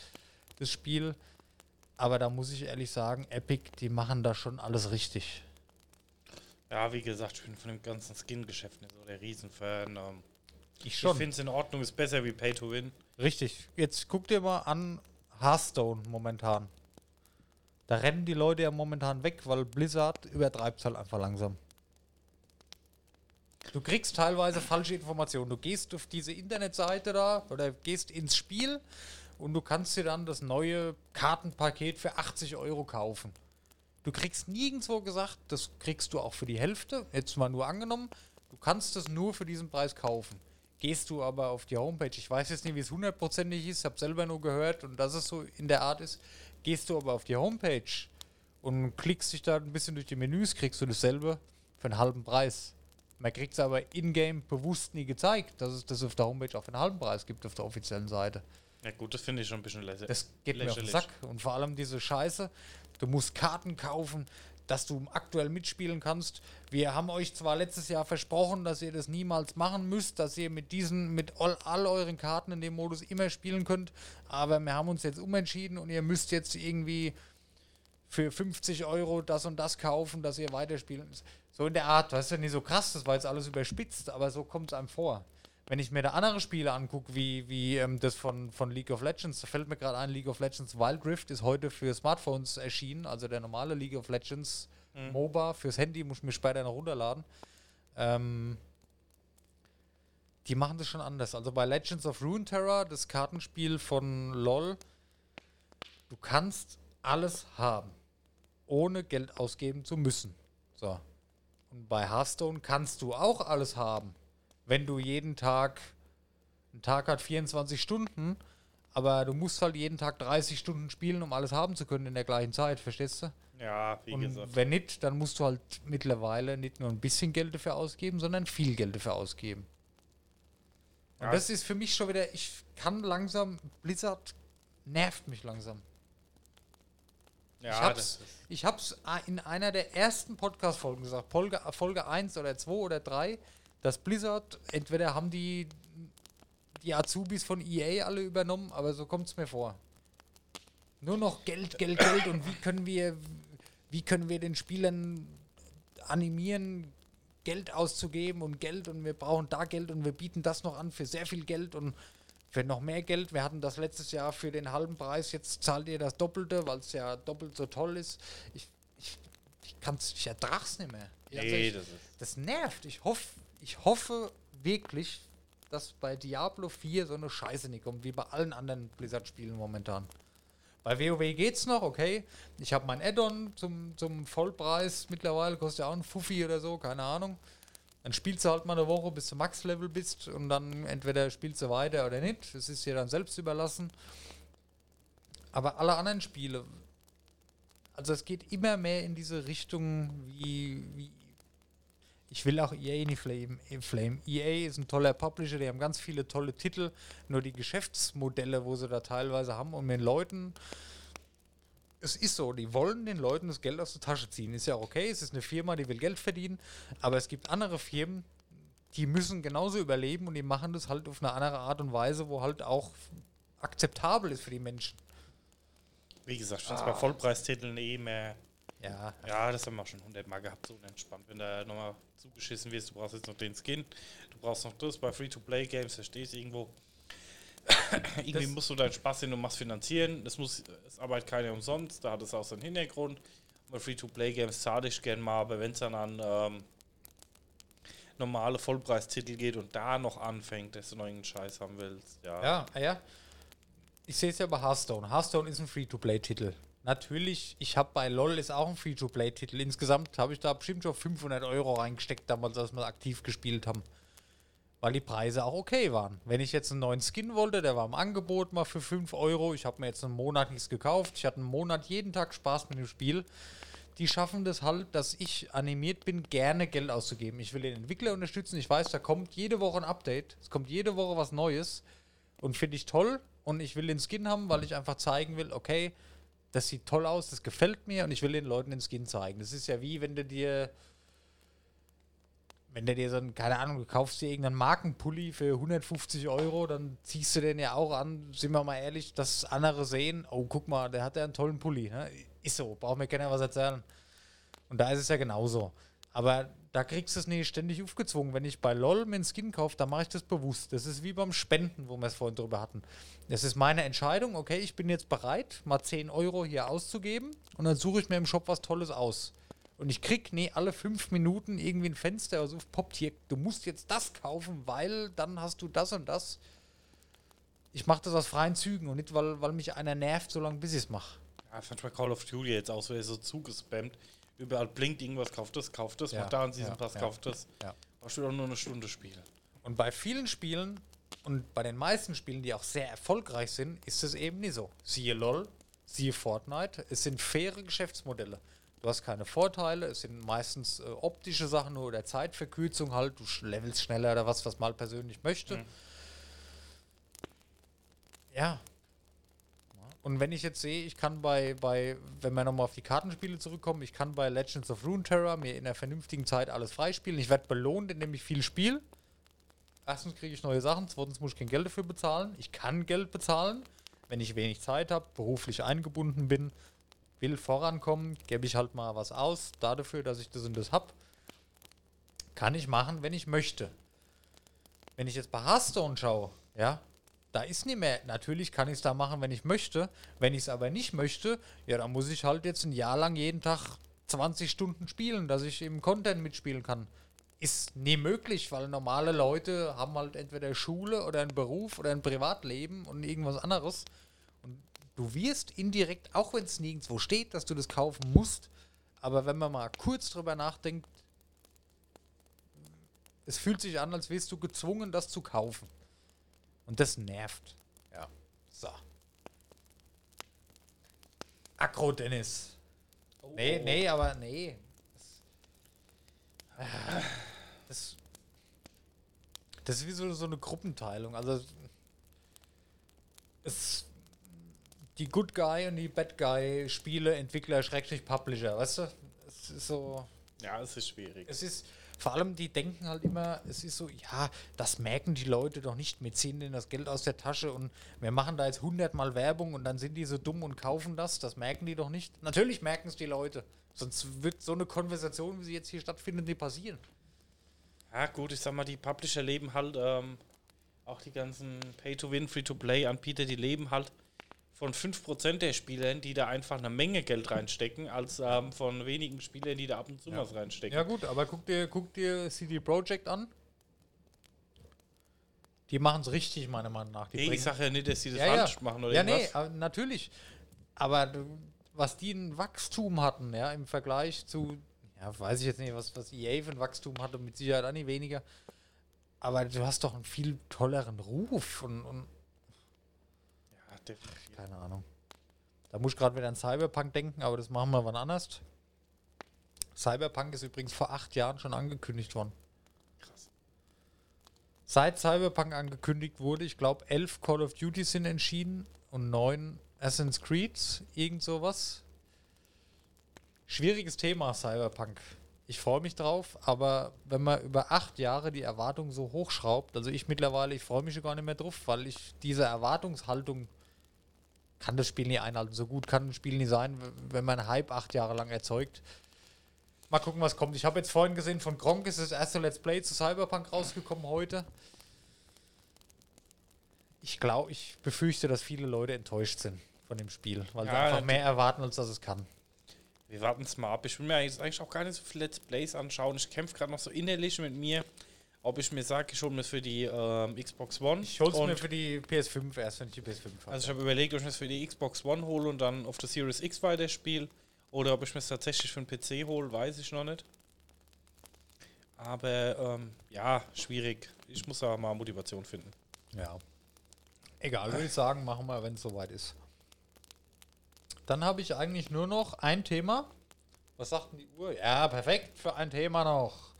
S2: das Spiel. Aber da muss ich ehrlich sagen, Epic, die machen da schon alles richtig.
S3: Ja, wie gesagt, ich bin von dem ganzen Skin-Geschäft nicht so der Riesenfan. Ähm,
S2: Ich
S3: ich finde es in Ordnung, ist besser wie Pay to Win.
S2: Richtig. Jetzt guck dir mal an Hearthstone momentan. Da rennen die Leute ja momentan weg, weil Blizzard übertreibt halt einfach langsam. Du kriegst teilweise falsche Informationen. Du gehst auf diese Internetseite da oder gehst ins Spiel und du kannst dir dann das neue Kartenpaket für 80 Euro kaufen. Du kriegst nirgendwo gesagt, das kriegst du auch für die Hälfte, jetzt mal nur angenommen, du kannst es nur für diesen Preis kaufen. Gehst du aber auf die Homepage, ich weiß jetzt nicht, wie es hundertprozentig ist, habe selber nur gehört und dass es so in der Art ist, gehst du aber auf die Homepage und klickst dich da ein bisschen durch die Menüs, kriegst du dasselbe für einen halben Preis. Man kriegt es aber in-game bewusst nie gezeigt, dass es das auf der Homepage auch für einen halben Preis gibt, auf der offiziellen Seite.
S3: Ja gut, das finde ich schon ein bisschen lässig.
S2: Das geht mir auf den
S3: Lächerlich.
S2: Sack. Und vor allem diese Scheiße, du musst Karten kaufen, dass du aktuell mitspielen kannst. Wir haben euch zwar letztes Jahr versprochen, dass ihr das niemals machen müsst, dass ihr mit diesen, mit all, all euren Karten in dem Modus immer spielen könnt, aber wir haben uns jetzt umentschieden und ihr müsst jetzt irgendwie für 50 Euro das und das kaufen, dass ihr weiterspielen. So in der Art, weißt du, nicht so krass, das war jetzt alles überspitzt, aber so kommt es einem vor. Wenn ich mir da andere Spiele angucke, wie, wie ähm, das von, von League of Legends, da fällt mir gerade ein, League of Legends Wild Rift ist heute für Smartphones erschienen, also der normale League of Legends
S3: Mhm.
S2: MOBA fürs Handy, muss ich mir später noch runterladen. Ähm, die machen das schon anders. Also bei Legends of Runeterra, das Kartenspiel von LOL, du kannst alles haben, ohne Geld ausgeben zu müssen. So. Und bei Hearthstone kannst du auch alles haben, wenn du jeden Tag, ein Tag hat 24 Stunden, aber du musst halt jeden Tag 30 Stunden spielen, um alles haben zu können in der gleichen Zeit, verstehst du?
S3: Ja, wie
S2: Und
S3: gesagt.
S2: wenn nicht, dann musst du halt mittlerweile nicht nur ein bisschen Geld dafür ausgeben, sondern viel Geld dafür ausgeben. Und
S3: Ja.
S2: das ist für mich schon wieder, ich kann langsam, Blizzard nervt mich langsam.
S3: Ja,
S2: ich hab's, ich hab's a- in einer der ersten Podcast-Folgen gesagt, Folge, Folge 1 oder 2 oder 3, dass Blizzard, entweder haben die die Azubis von EA alle übernommen, aber so kommt es mir vor. Nur noch Geld, Geld, Geld und wie können wir, wie können wir den Spielern animieren, Geld auszugeben und Geld und wir brauchen da Geld und wir bieten das noch an für sehr viel Geld und für noch mehr Geld. Wir hatten das letztes Jahr für den halben Preis, jetzt zahlt ihr das Doppelte, weil es ja doppelt so toll ist. Ich, ich, ich kann's, ich ertrag's nicht mehr. Also
S3: nee,
S2: ich,
S3: das ist.
S2: das nervt. Ich hoffe, ich hoffe wirklich, dass bei Diablo 4 so eine Scheiße nicht kommt, wie bei allen anderen Blizzard-Spielen momentan. Bei WoW geht's noch, okay. Ich habe mein Add-on zum, zum Vollpreis mittlerweile, kostet ja auch ein Fuffi oder so, keine Ahnung. Dann spielst du halt mal eine Woche, bis du Max-Level bist und dann entweder spielst du weiter oder nicht. Das ist dir dann selbst überlassen. Aber alle anderen Spiele, also es geht immer mehr in diese Richtung, wie, wie ich will auch EA nicht flame, flame. EA ist ein toller Publisher, die haben ganz viele tolle Titel, nur die Geschäftsmodelle, wo sie da teilweise haben und den Leuten, es ist so, die wollen den Leuten das Geld aus der Tasche ziehen. Ist ja okay, es ist eine Firma, die will Geld verdienen, aber es gibt andere Firmen, die müssen genauso überleben und die machen das halt auf eine andere Art und Weise, wo halt auch akzeptabel ist für die Menschen.
S3: Wie gesagt, ich es bei Vollpreistiteln eh mehr.
S2: Ja,
S3: Ja, das haben wir schon 100 Mal gehabt, so entspannt. Wenn da nochmal zugeschissen wirst, du brauchst jetzt noch den Skin, du brauchst noch das bei Free-to-Play-Games, verstehst du irgendwo. Irgendwie
S2: Das-
S3: musst du deinen Spaß, den du machst, finanzieren. Das muss, es arbeitet keiner umsonst, da hat es auch seinen Hintergrund. Bei Free-to-Play-Games zahle ich gern mal, aber wenn es dann an ähm, normale Vollpreistitel geht und da noch anfängt, dass du noch irgendeinen Scheiß haben willst, ja.
S2: Ja, ah ja. Ich sehe es ja bei Hearthstone. Hearthstone ist ein Free-to-Play-Titel. Natürlich, ich habe bei LoL ist auch ein Free-to-Play-Titel. Insgesamt habe ich da bestimmt schon 500 Euro reingesteckt, damals, als wir aktiv gespielt haben. Weil die Preise auch okay waren. Wenn ich jetzt einen neuen Skin wollte, der war im Angebot mal für 5 Euro. Ich habe mir jetzt einen Monat nichts gekauft. Ich hatte einen Monat jeden Tag Spaß mit dem Spiel. Die schaffen das halt, dass ich animiert bin, gerne Geld auszugeben. Ich will den Entwickler unterstützen. Ich weiß, da kommt jede Woche ein Update. Es kommt jede Woche was Neues. Und finde ich toll. Und ich will den Skin haben, weil ich einfach zeigen will, okay, das sieht toll aus, das gefällt mir und ich will den Leuten den Skin zeigen. Das ist ja wie, wenn du dir, wenn du dir so ein, keine Ahnung, du kaufst dir irgendeinen Markenpulli für 150 Euro, dann ziehst du den ja auch an, sind wir mal ehrlich, dass andere sehen, oh, guck mal, der hat ja einen tollen Pulli. Ne? Ist so, braucht mir keiner was erzählen. Und da ist es ja genauso. Aber da kriegst du es nicht ständig aufgezwungen. Wenn ich bei LOL mir einen Skin kaufe, dann mache ich das bewusst. Das ist wie beim Spenden, wo wir es vorhin drüber hatten. Das ist meine Entscheidung. Okay, ich bin jetzt bereit, mal 10 Euro hier auszugeben und dann suche ich mir im Shop was Tolles aus. Und ich krieg nie alle fünf Minuten irgendwie ein Fenster, also poppt hier, du musst jetzt das kaufen, weil dann hast du das und das. Ich mache das aus freien Zügen und nicht, weil, weil mich einer nervt, solange bis ich es mache.
S3: Ja, fand bei Call of Duty jetzt auch so, so zugespammt. Überall blinkt irgendwas, kauft das, kauft das,
S2: Ja,
S3: macht da einen Season
S2: ja,
S3: Pass,
S2: ja,
S3: kauft das.
S2: ja.
S3: Ich will auch nur eine Stunde spielen.
S2: Und bei vielen Spielen und bei den meisten Spielen, die auch sehr erfolgreich sind, ist es eben nicht so. Siehe LOL, siehe Fortnite, es sind faire Geschäftsmodelle. Du hast keine Vorteile, es sind meistens äh, optische Sachen nur oder Zeitverkürzung halt, du levelst schneller oder was, was mal persönlich möchte.
S3: Mhm.
S2: Ja. Und wenn ich jetzt sehe, ich kann bei, bei wenn wir nochmal auf die Kartenspiele zurückkommen, ich kann bei Legends of Runeterra mir in einer vernünftigen Zeit alles freispielen. Ich werde belohnt, indem ich viel spiele. Erstens kriege ich neue Sachen, zweitens muss ich kein Geld dafür bezahlen. Ich kann Geld bezahlen, wenn ich wenig Zeit habe, beruflich eingebunden bin, will vorankommen, gebe ich halt mal was aus, dafür, dass ich das und das habe. Kann ich machen, wenn ich möchte. Wenn ich jetzt bei Hearthstone schaue, ja, da ist nicht mehr. Natürlich kann ich es da machen, wenn ich möchte. Wenn ich es aber nicht möchte, ja, dann muss ich halt jetzt ein Jahr lang jeden Tag 20 Stunden spielen, dass ich im Content mitspielen kann. Ist nie möglich, weil normale Leute haben halt entweder Schule oder einen Beruf oder ein Privatleben und irgendwas anderes. Und du wirst indirekt, auch wenn es nirgendwo steht, dass du das kaufen musst, aber wenn man mal kurz drüber nachdenkt, es fühlt sich an, als wärst du gezwungen, das zu kaufen. Und das nervt. Ja. So. Akro Dennis. Nee, nee, aber nee. Das, das, das ist wie so, so eine Gruppenteilung. Also es die Good Guy und die Bad Guy Spiele, Entwickler, Schrägstrich Publisher, weißt du? Es ist so.
S3: Ja, es ist schwierig.
S2: Es ist, vor allem, die denken halt immer, es ist so, ja, das merken die Leute doch nicht, wir ziehen denen das Geld aus der Tasche und wir machen da jetzt hundertmal Werbung und dann sind die so dumm und kaufen das, das merken die doch nicht. Natürlich merken es die Leute, sonst wird so eine Konversation, wie sie jetzt hier stattfindet, nicht passieren.
S3: Ja gut, ich sag mal, die Publisher leben halt, ähm, auch die ganzen Pay-to-Win, Free-to-Play-Anbieter, die leben halt von 5% der Spielern, die da einfach eine Menge Geld reinstecken, als ähm, von wenigen Spielern, die da ab und zu
S2: Ja.
S3: was reinstecken.
S2: Ja gut, aber guck dir, guck dir CD Projekt an. Die machen es richtig, meiner Meinung nach. Die
S3: Nee, ich sage ja nicht, dass sie das
S2: ja, ja.
S3: falsch machen oder
S2: ja, nee,
S3: irgendwas.
S2: aber natürlich. Aber was die ein Wachstum hatten, ja, im Vergleich zu, ja, weiß ich jetzt nicht, was, was EA für ein Wachstum hatte, mit Sicherheit auch nicht weniger. Aber du hast doch einen viel tolleren Ruf und, und
S3: Ja.
S2: Keine Ahnung. Da muss ich gerade wieder an Cyberpunk denken, aber das machen wir wann anders. Cyberpunk ist übrigens vor acht Jahren schon angekündigt worden.
S3: Krass.
S2: Seit Cyberpunk angekündigt wurde, ich glaube, elf Call of Duty sind entschieden und neun Assassin's Creed, irgend sowas. Schwieriges Thema, Cyberpunk. Ich freue mich drauf, aber wenn man über acht Jahre die Erwartung so hochschraubt, also ich mittlerweile, ich freue mich schon gar nicht mehr drauf, weil ich diese Erwartungshaltung kann das Spiel nie einhalten. So gut kann ein Spiel nie sein, wenn man Hype acht Jahre lang erzeugt. Mal gucken, was kommt. Ich habe jetzt vorhin gesehen, von Gronk ist das erste Let's Play zu Cyberpunk rausgekommen heute. Ich glaube, ich befürchte, dass viele Leute enttäuscht sind von dem Spiel, weil sie
S3: Ja,
S2: einfach
S3: nat-
S2: mehr erwarten, als dass es kann.
S3: Wir warten es mal ab. Ich will mir jetzt eigentlich auch gar nicht so viele Let's Plays anschauen. Ich kämpfe gerade noch so innerlich mit mir, ob ich mir sage, ich hole mir für die ähm, Xbox One.
S2: Ich hol's mir
S3: Und-
S2: für die PS5 erst, wenn ich die PS5 habe.
S3: Also ich habe überlegt, ob ich mir das für die Xbox One hole und dann auf der Series X weiterspiele. Oder ob ich mir es tatsächlich für den PC hole, weiß ich noch nicht. Aber ähm, ja, schwierig. Ich muss da mal Motivation finden.
S2: Ja. Egal, würde ich sagen, machen wir, wenn es soweit ist. Dann habe ich eigentlich nur noch ein Thema. Was sagt denn die Uhr? Ja, perfekt für ein Thema noch.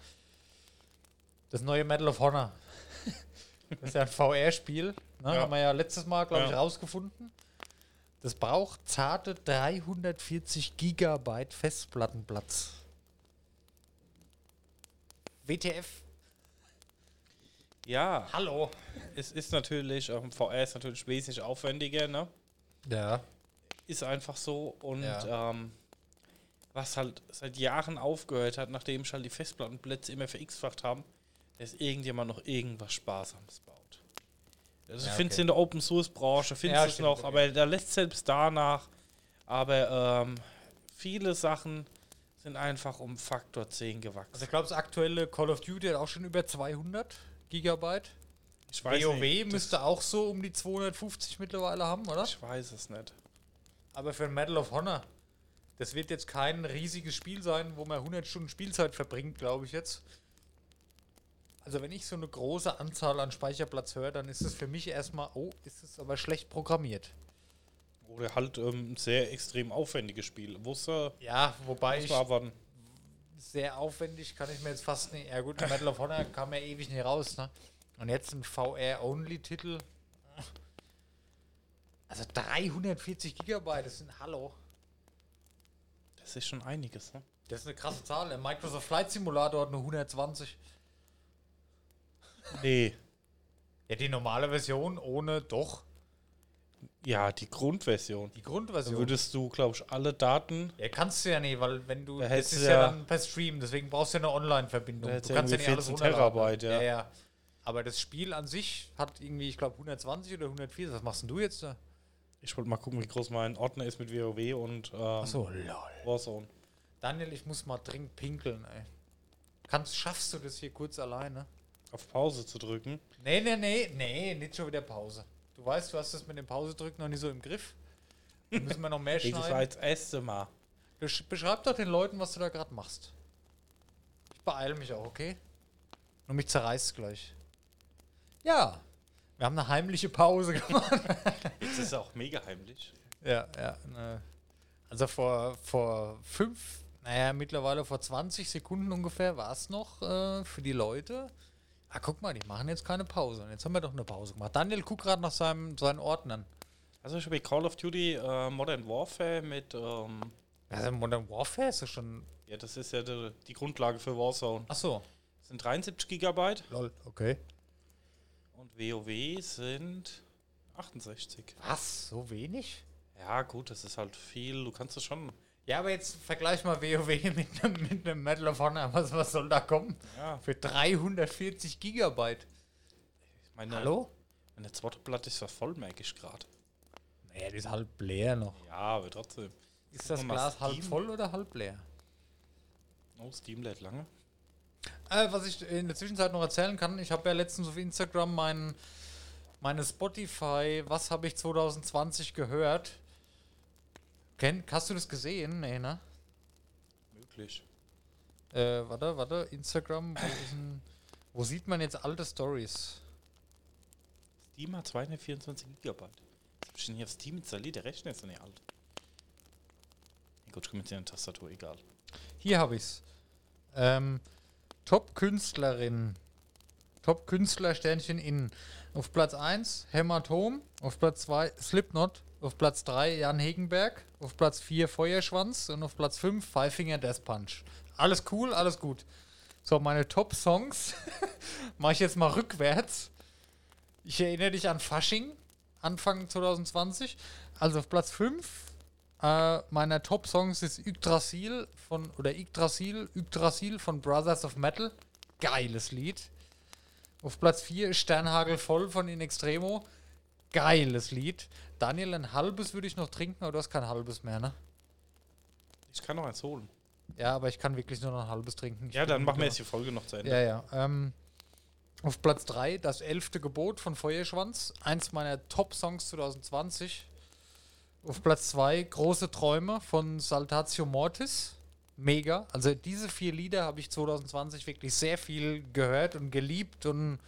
S2: Das neue Medal of Honor. Das ist ja ein VR-Spiel. Ne?
S3: Ja.
S2: Haben wir ja letztes Mal, glaube ich,
S3: Ja.
S2: rausgefunden. Das braucht zarte 340 Gigabyte Festplattenplatz. WTF.
S3: Ja,
S2: Hallo.
S3: es ist natürlich, ähm, VR ist natürlich wesentlich aufwendiger, ne?
S2: Ja.
S3: Ist einfach so. Und
S2: Ja.
S3: ähm, was halt seit Jahren aufgehört hat, nachdem ich halt die Festplattenplätze immer verX-facht haben, dass irgendjemand noch irgendwas Sparsames baut. Das
S2: Ja,
S3: findest
S2: okay.
S3: du in der Open Source Branche, findest
S2: Ja,
S3: du es noch,
S2: okay.
S3: aber da lässt selbst danach. Aber ähm, viele Sachen sind einfach um Faktor 10 gewachsen.
S2: Also ich glaube, das aktuelle Call of Duty hat auch schon über 200 Gigabyte.
S3: ich
S2: WoW
S3: nicht,
S2: müsste auch so um die 250 mittlerweile haben, oder?
S3: Ich weiß es nicht.
S2: Aber für ein Medal of Honor, das wird jetzt kein riesiges Spiel sein, wo man 100 Stunden Spielzeit verbringt, glaube ich jetzt. Also wenn ich so eine große Anzahl an Speicherplatz höre, dann ist es für mich erstmal, oh, ist es aber schlecht programmiert.
S3: Oder halt ähm, ein sehr extrem aufwendiges Spiel. Wusste,
S2: Ja, wobei ich
S3: man abwarten.
S2: sehr aufwendig kann ich mir jetzt fast nicht. Ja gut, Medal of Honor kam ja ewig nicht raus, ne? Und jetzt ein VR-Only-Titel. Also 340 Gigabyte, das sind Hallo.
S3: Das ist schon einiges, ne?
S2: Das ist eine krasse Zahl. Der Microsoft Flight Simulator hat nur 120.
S3: Nee.
S2: Ja, die normale Version ohne doch.
S3: Ja, die Grundversion.
S2: Die
S3: Da
S2: Grundversion.
S3: würdest du, glaube ich, alle Daten.
S2: ja, kannst du ja nicht, weil wenn du.
S3: Da
S2: Das ist ja,
S3: ja-
S2: dann per Stream, deswegen brauchst du ja eine Online-Verbindung.
S3: Da
S2: Du kannst ja nicht alles
S3: 14
S2: runterladen.
S3: Terabyte, ja.
S2: ja, ja. Aber das Spiel an sich hat irgendwie, ich glaube, 120 oder 104. Was machst denn du jetzt da?
S3: Ich wollte mal gucken, wie groß mein Ordner ist mit WoW und ähm,
S2: Achso, lol.
S3: Warzone.
S2: Daniel, ich muss mal dringend pinkeln, ey. Kannst, schaffst du das hier kurz alleine?
S3: Auf Pause zu drücken.
S2: Nee, nee, nee, nee, nicht schon wieder Pause. Du weißt, du hast das mit dem Pause drücken noch nicht so im Griff. Da müssen wir noch mehr
S3: Ey, das war
S2: schneiden.
S3: jetzt erste Mal.
S2: Besch beschreib doch den Leuten, was du da gerade machst. Ich beeile mich auch, okay? Nur mich zerreißt gleich. Ja, wir haben eine heimliche Pause gemacht.
S3: Jetzt ist es auch mega heimlich.
S2: ja, ja. Ne. Also vor, vor fünf, naja, mittlerweile vor 20 Sekunden ungefähr war es noch äh, für die Leute. Ah, guck mal, die machen jetzt keine Pause. Und jetzt haben wir doch eine Pause gemacht. Daniel guckt gerade nach seinem, seinen Ordnern.
S3: Also ich habe Call of Duty äh, Modern Warfare mit, ähm,
S2: Also Modern Warfare ist ja schon.
S3: ja, das ist ja die, die Grundlage für Warzone.
S2: Achso.
S3: Das sind 73 Gigabyte
S2: Lol, okay.
S3: und WoW sind 68.
S2: Was? So wenig?
S3: Ja, gut, das ist halt viel. Du kannst es schon.
S2: Ja, aber jetzt vergleich mal WoW mit einem mit einem Medal of Honor. Was, was soll da kommen?
S3: Ja,
S2: Für 340 Gigabyte.
S3: meine,
S2: Hallo?
S3: meine zweite Platte ist fast voll, merke ich gerade.
S2: Naja, die ist halb leer noch.
S3: Ja, aber trotzdem.
S2: Ist das Glas halb voll oder halb leer?
S3: Oh, Steam lädt lange.
S2: Äh, was ich in der Zwischenzeit noch erzählen kann, ich habe ja letztens auf Instagram mein, meine Spotify, was habe ich 2020 gehört? Ken, hast du das gesehen? Nee, ne?
S3: Möglich.
S2: Äh, warte, warte, Instagram, wo, ist denn, wo sieht man jetzt alte Stories?
S3: Steam hat 224 Gigabyte. Was hab ich denn hier auf Steam installiert? Der Rechner ist ja nicht alt. Gut, ich hier eine Tastatur, egal.
S2: Hier habe ich's. Ähm, Top-Künstlerin. Top-Künstler Sternchen in. Auf Platz 1 Hämatom, auf Platz 2 Slipknot, auf Platz 3 Jan Hegenberg, auf Platz 4 Feuerschwanz und auf Platz 5 Five Finger Death Punch. Alles cool, alles gut. So, meine Top-Songs mache ich jetzt mal rückwärts. Ich erinnere dich an Fasching, Anfang 2020. Also auf Platz 5 äh, meiner Top-Songs ist Yggdrasil von, oder Yggdrasil, Yggdrasil von Brothers of Metal. Geiles Lied. Auf Platz 4 ist Sternhagel voll von In Extremo. Geiles Lied. Daniel, ein halbes würde ich noch trinken, aber du hast kein halbes mehr, ne?
S3: Ich kann noch eins holen.
S2: Ja, aber ich kann wirklich nur noch ein halbes trinken. Ich
S3: Ja, dann machen wir jetzt die Folge noch zu Ende.
S2: Ja, ja. Ähm, auf Platz 3 das elfte Gebot von Feuerschwanz. Eins meiner Top-Songs 2020. Auf Platz 2 Große Träume von Saltatio Mortis. Mega. Also diese vier Lieder habe ich 2020 wirklich sehr viel gehört und geliebt und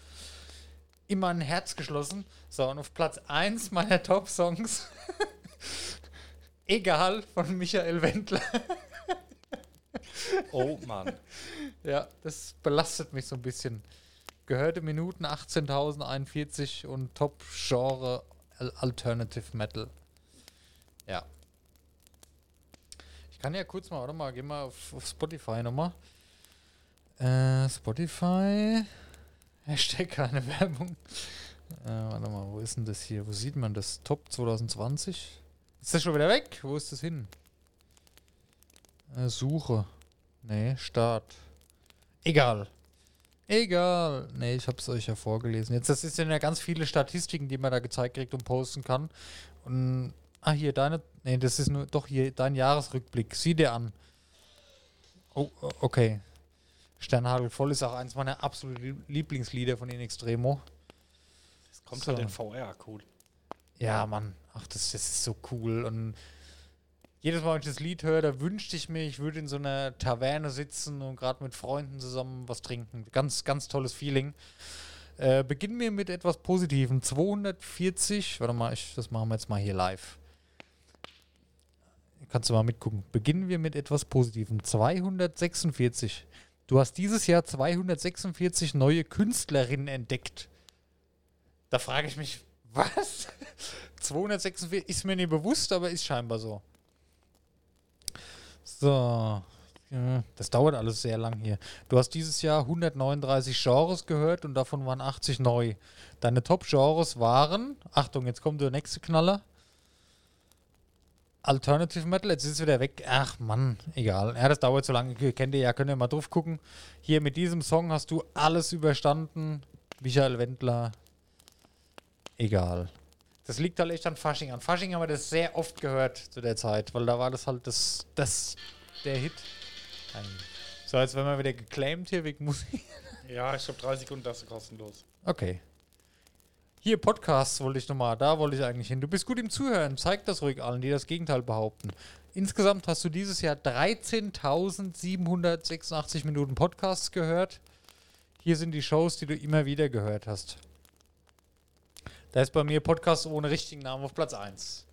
S2: immer ein Herz geschlossen. So, und auf Platz 1 meiner Top-Songs Egal von Michael Wendler.
S3: Oh Mann.
S2: Ja, das belastet mich so ein bisschen. Gehörte Minuten 18.041 und Top-Genre Al- Alternative Metal. Ja. Ich kann ja kurz mal, warte mal, geh mal auf, auf Spotify nochmal. Äh, Spotify. Hashtag keine Werbung. Äh, warte mal, wo ist denn das hier? Wo sieht man das? Top 2020? Ist das schon wieder weg? Wo ist das hin? Äh, Suche. Nee, Start. Egal. Egal. Nee, ich hab's euch ja vorgelesen. Jetzt, das sind ja ganz viele Statistiken, die man da gezeigt kriegt und posten kann. Und, ah, hier, deine, nee, das ist nur, doch hier, dein Jahresrückblick. Sieh dir an. Oh, okay. Sternhagel voll ist auch eins meiner absoluten Lieb- Lieblingslieder von In Extremo.
S3: Das kommt
S2: So.
S3: halt in VR, cool.
S2: Ja, Mann. Ach, das, das ist so cool. Und jedes Mal, wenn ich das Lied höre, da wünschte ich mir, ich würde in so einer Taverne sitzen und gerade mit Freunden zusammen was trinken. Ganz, ganz tolles Feeling. Äh, beginnen wir mit etwas Positivem. 240, warte mal, ich, das machen wir jetzt mal hier live. Kannst du mal mitgucken. Beginnen wir mit etwas Positivem. 246. Du hast dieses Jahr 246 neue Künstlerinnen entdeckt. Da frage ich mich, was? 246 ist mir nicht bewusst, aber ist scheinbar so. So. Das dauert alles sehr lang hier. Du hast dieses Jahr 139 Genres gehört und davon waren 80 neu. Deine Top-Genres waren, Achtung, jetzt kommt der nächste Knaller. Alternative Metal, jetzt ist es wieder weg. Ach Mann, egal. Ja, das dauert so lange. Kennt ihr ja, könnt ihr mal drauf gucken. Hier mit diesem Song hast du alles überstanden. Michael Wendler. Egal. Das liegt halt echt an Fasching. An Fasching haben wir das sehr oft gehört zu der Zeit, weil da war das halt das, das der Hit. So, jetzt werden wir wieder geclaimed hier wegen Musik.
S3: Ja, ich habe 30 Sekunden das kostenlos.
S2: Okay. Hier, Podcasts wollte ich nochmal, da wollte ich eigentlich hin. Du bist gut im Zuhören, zeig das ruhig allen, die das Gegenteil behaupten. Insgesamt hast du dieses Jahr 13.786 Minuten Podcasts gehört. Hier sind die Shows, die du immer wieder gehört hast. Da ist bei mir Podcast ohne richtigen Namen auf Platz 1.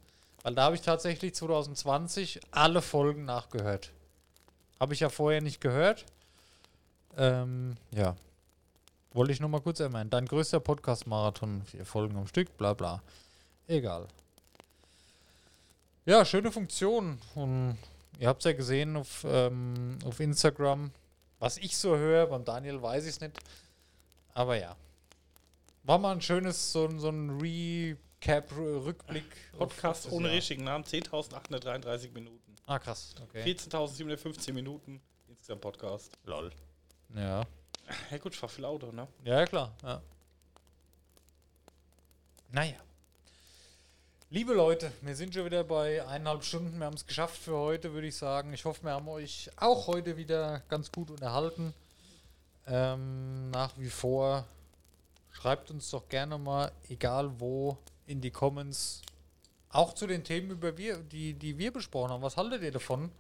S2: Weil da habe ich tatsächlich 2020 alle Folgen nachgehört. Habe ich ja vorher nicht gehört. Ähm, ja. Wollte ich nur mal kurz erwähnen. Dein größter Podcast-Marathon, vier Folgen am Stück, bla bla. Egal. Ja, schöne Funktion. Und ihr habt es ja gesehen auf, ähm, auf Instagram. Was ich so höre, beim Daniel weiß ich es nicht. Aber ja. War mal ein schönes, so, ein- so ein Recap, Rückblick. auf
S3: Podcast ohne
S2: Jahr.
S3: richtigen Namen, 10.833 Minuten.
S2: Ah, krass. Okay.
S3: 14.715 Minuten insgesamt Podcast.
S2: Lol. Ja.
S3: Ja gut, fahr viel Auto, ne?
S2: Ja, ja, klar. Ja. Naja. Liebe Leute, wir sind schon wieder bei eineinhalb Stunden. Wir haben es geschafft für heute, würde ich sagen. Ich hoffe, wir haben euch auch heute wieder ganz gut unterhalten. Ähm, nach wie vor schreibt uns doch gerne mal, egal wo, in die Comments, auch zu den Themen, über wir, die, die wir besprochen haben. Was haltet ihr davon?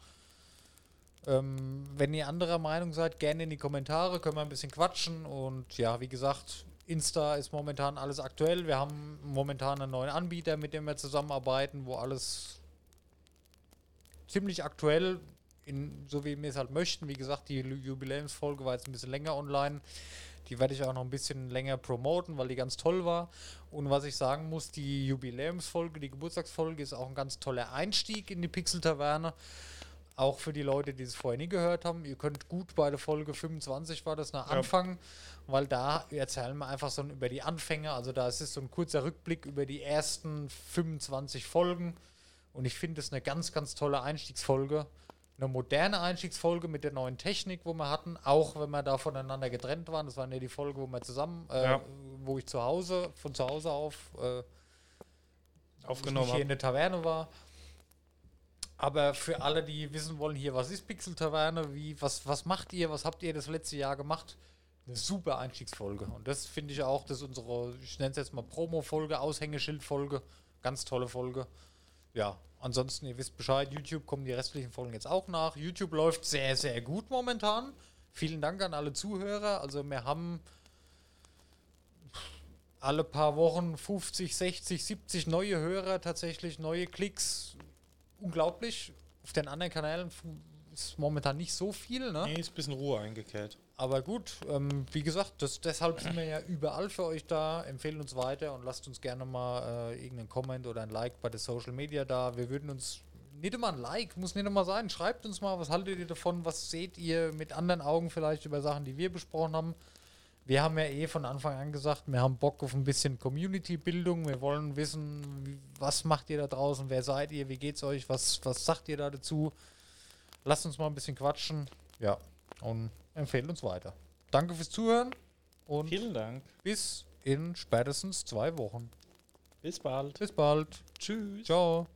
S2: Ähm, wenn ihr anderer Meinung seid, gerne in die Kommentare, können wir ein bisschen quatschen. Und ja, wie gesagt, Insta ist momentan alles aktuell. Wir haben momentan einen neuen Anbieter, mit dem wir zusammenarbeiten, wo alles ziemlich aktuell, in, so wie wir es halt möchten. Wie gesagt, die Jubiläumsfolge war jetzt ein bisschen länger online. Die werde ich auch noch ein bisschen länger promoten, weil die ganz toll war. Und was ich sagen muss, die Jubiläumsfolge, die Geburtstagsfolge ist auch ein ganz toller Einstieg in die Pixel-Taverne. Auch für die Leute, die es vorher nie gehört haben. Ihr könnt gut bei der Folge 25 war das nach
S3: Ja.
S2: Anfang, weil da erzählen wir einfach so über die Anfänge. Also da ist es so ein kurzer Rückblick über die ersten 25 Folgen. Und ich finde es eine ganz, ganz tolle Einstiegsfolge. Eine moderne Einstiegsfolge mit der neuen Technik, wo wir hatten, auch wenn wir da voneinander getrennt waren. Das war ja die Folge, wo wir zusammen, äh,
S3: Ja.
S2: wo ich zu Hause, von zu Hause auf äh,
S3: Aufgenommen
S2: hier in der Taverne war. Aber für alle, die wissen wollen, hier, was ist Pixel Taverne, wie, was, was macht ihr, was habt ihr das letzte Jahr gemacht? Eine super Einstiegsfolge. Und das finde ich auch, das ist unsere, ich nenne es jetzt mal Promo-Folge, Aushängeschild-Folge. Ganz tolle Folge. Ja, ansonsten, ihr wisst Bescheid, YouTube kommen die restlichen Folgen jetzt auch nach. YouTube läuft sehr, sehr gut momentan. Vielen Dank an alle Zuhörer. Also wir haben alle paar Wochen 50, 60, 70 neue Hörer, tatsächlich neue Klicks. Unglaublich. Auf den anderen Kanälen ist momentan nicht so viel, ne?
S3: Nee, ist ein bisschen Ruhe eingekehrt.
S2: Aber gut, ähm, wie gesagt, das, deshalb sind wir ja überall für euch da. Empfehlen uns weiter und lasst uns gerne mal äh, irgendeinen Comment oder ein Like bei der Social Media da. Wir würden uns nicht immer ein Like, muss nicht immer sein. Schreibt uns mal, was haltet ihr davon? Was seht ihr mit anderen Augen vielleicht über Sachen, die wir besprochen haben? Wir haben ja eh von Anfang an gesagt, wir haben Bock auf ein bisschen Community-Bildung. Wir wollen wissen, was macht ihr da draußen? Wer seid ihr? Wie geht's euch? Was, was sagt ihr da dazu? Lasst uns mal ein bisschen quatschen. Ja, und empfehlt uns weiter. Danke fürs Zuhören und
S3: Vielen Dank.
S2: bis in spätestens zwei Wochen.
S3: Bis bald.
S2: Bis bald.
S3: Tschüss.
S2: Ciao.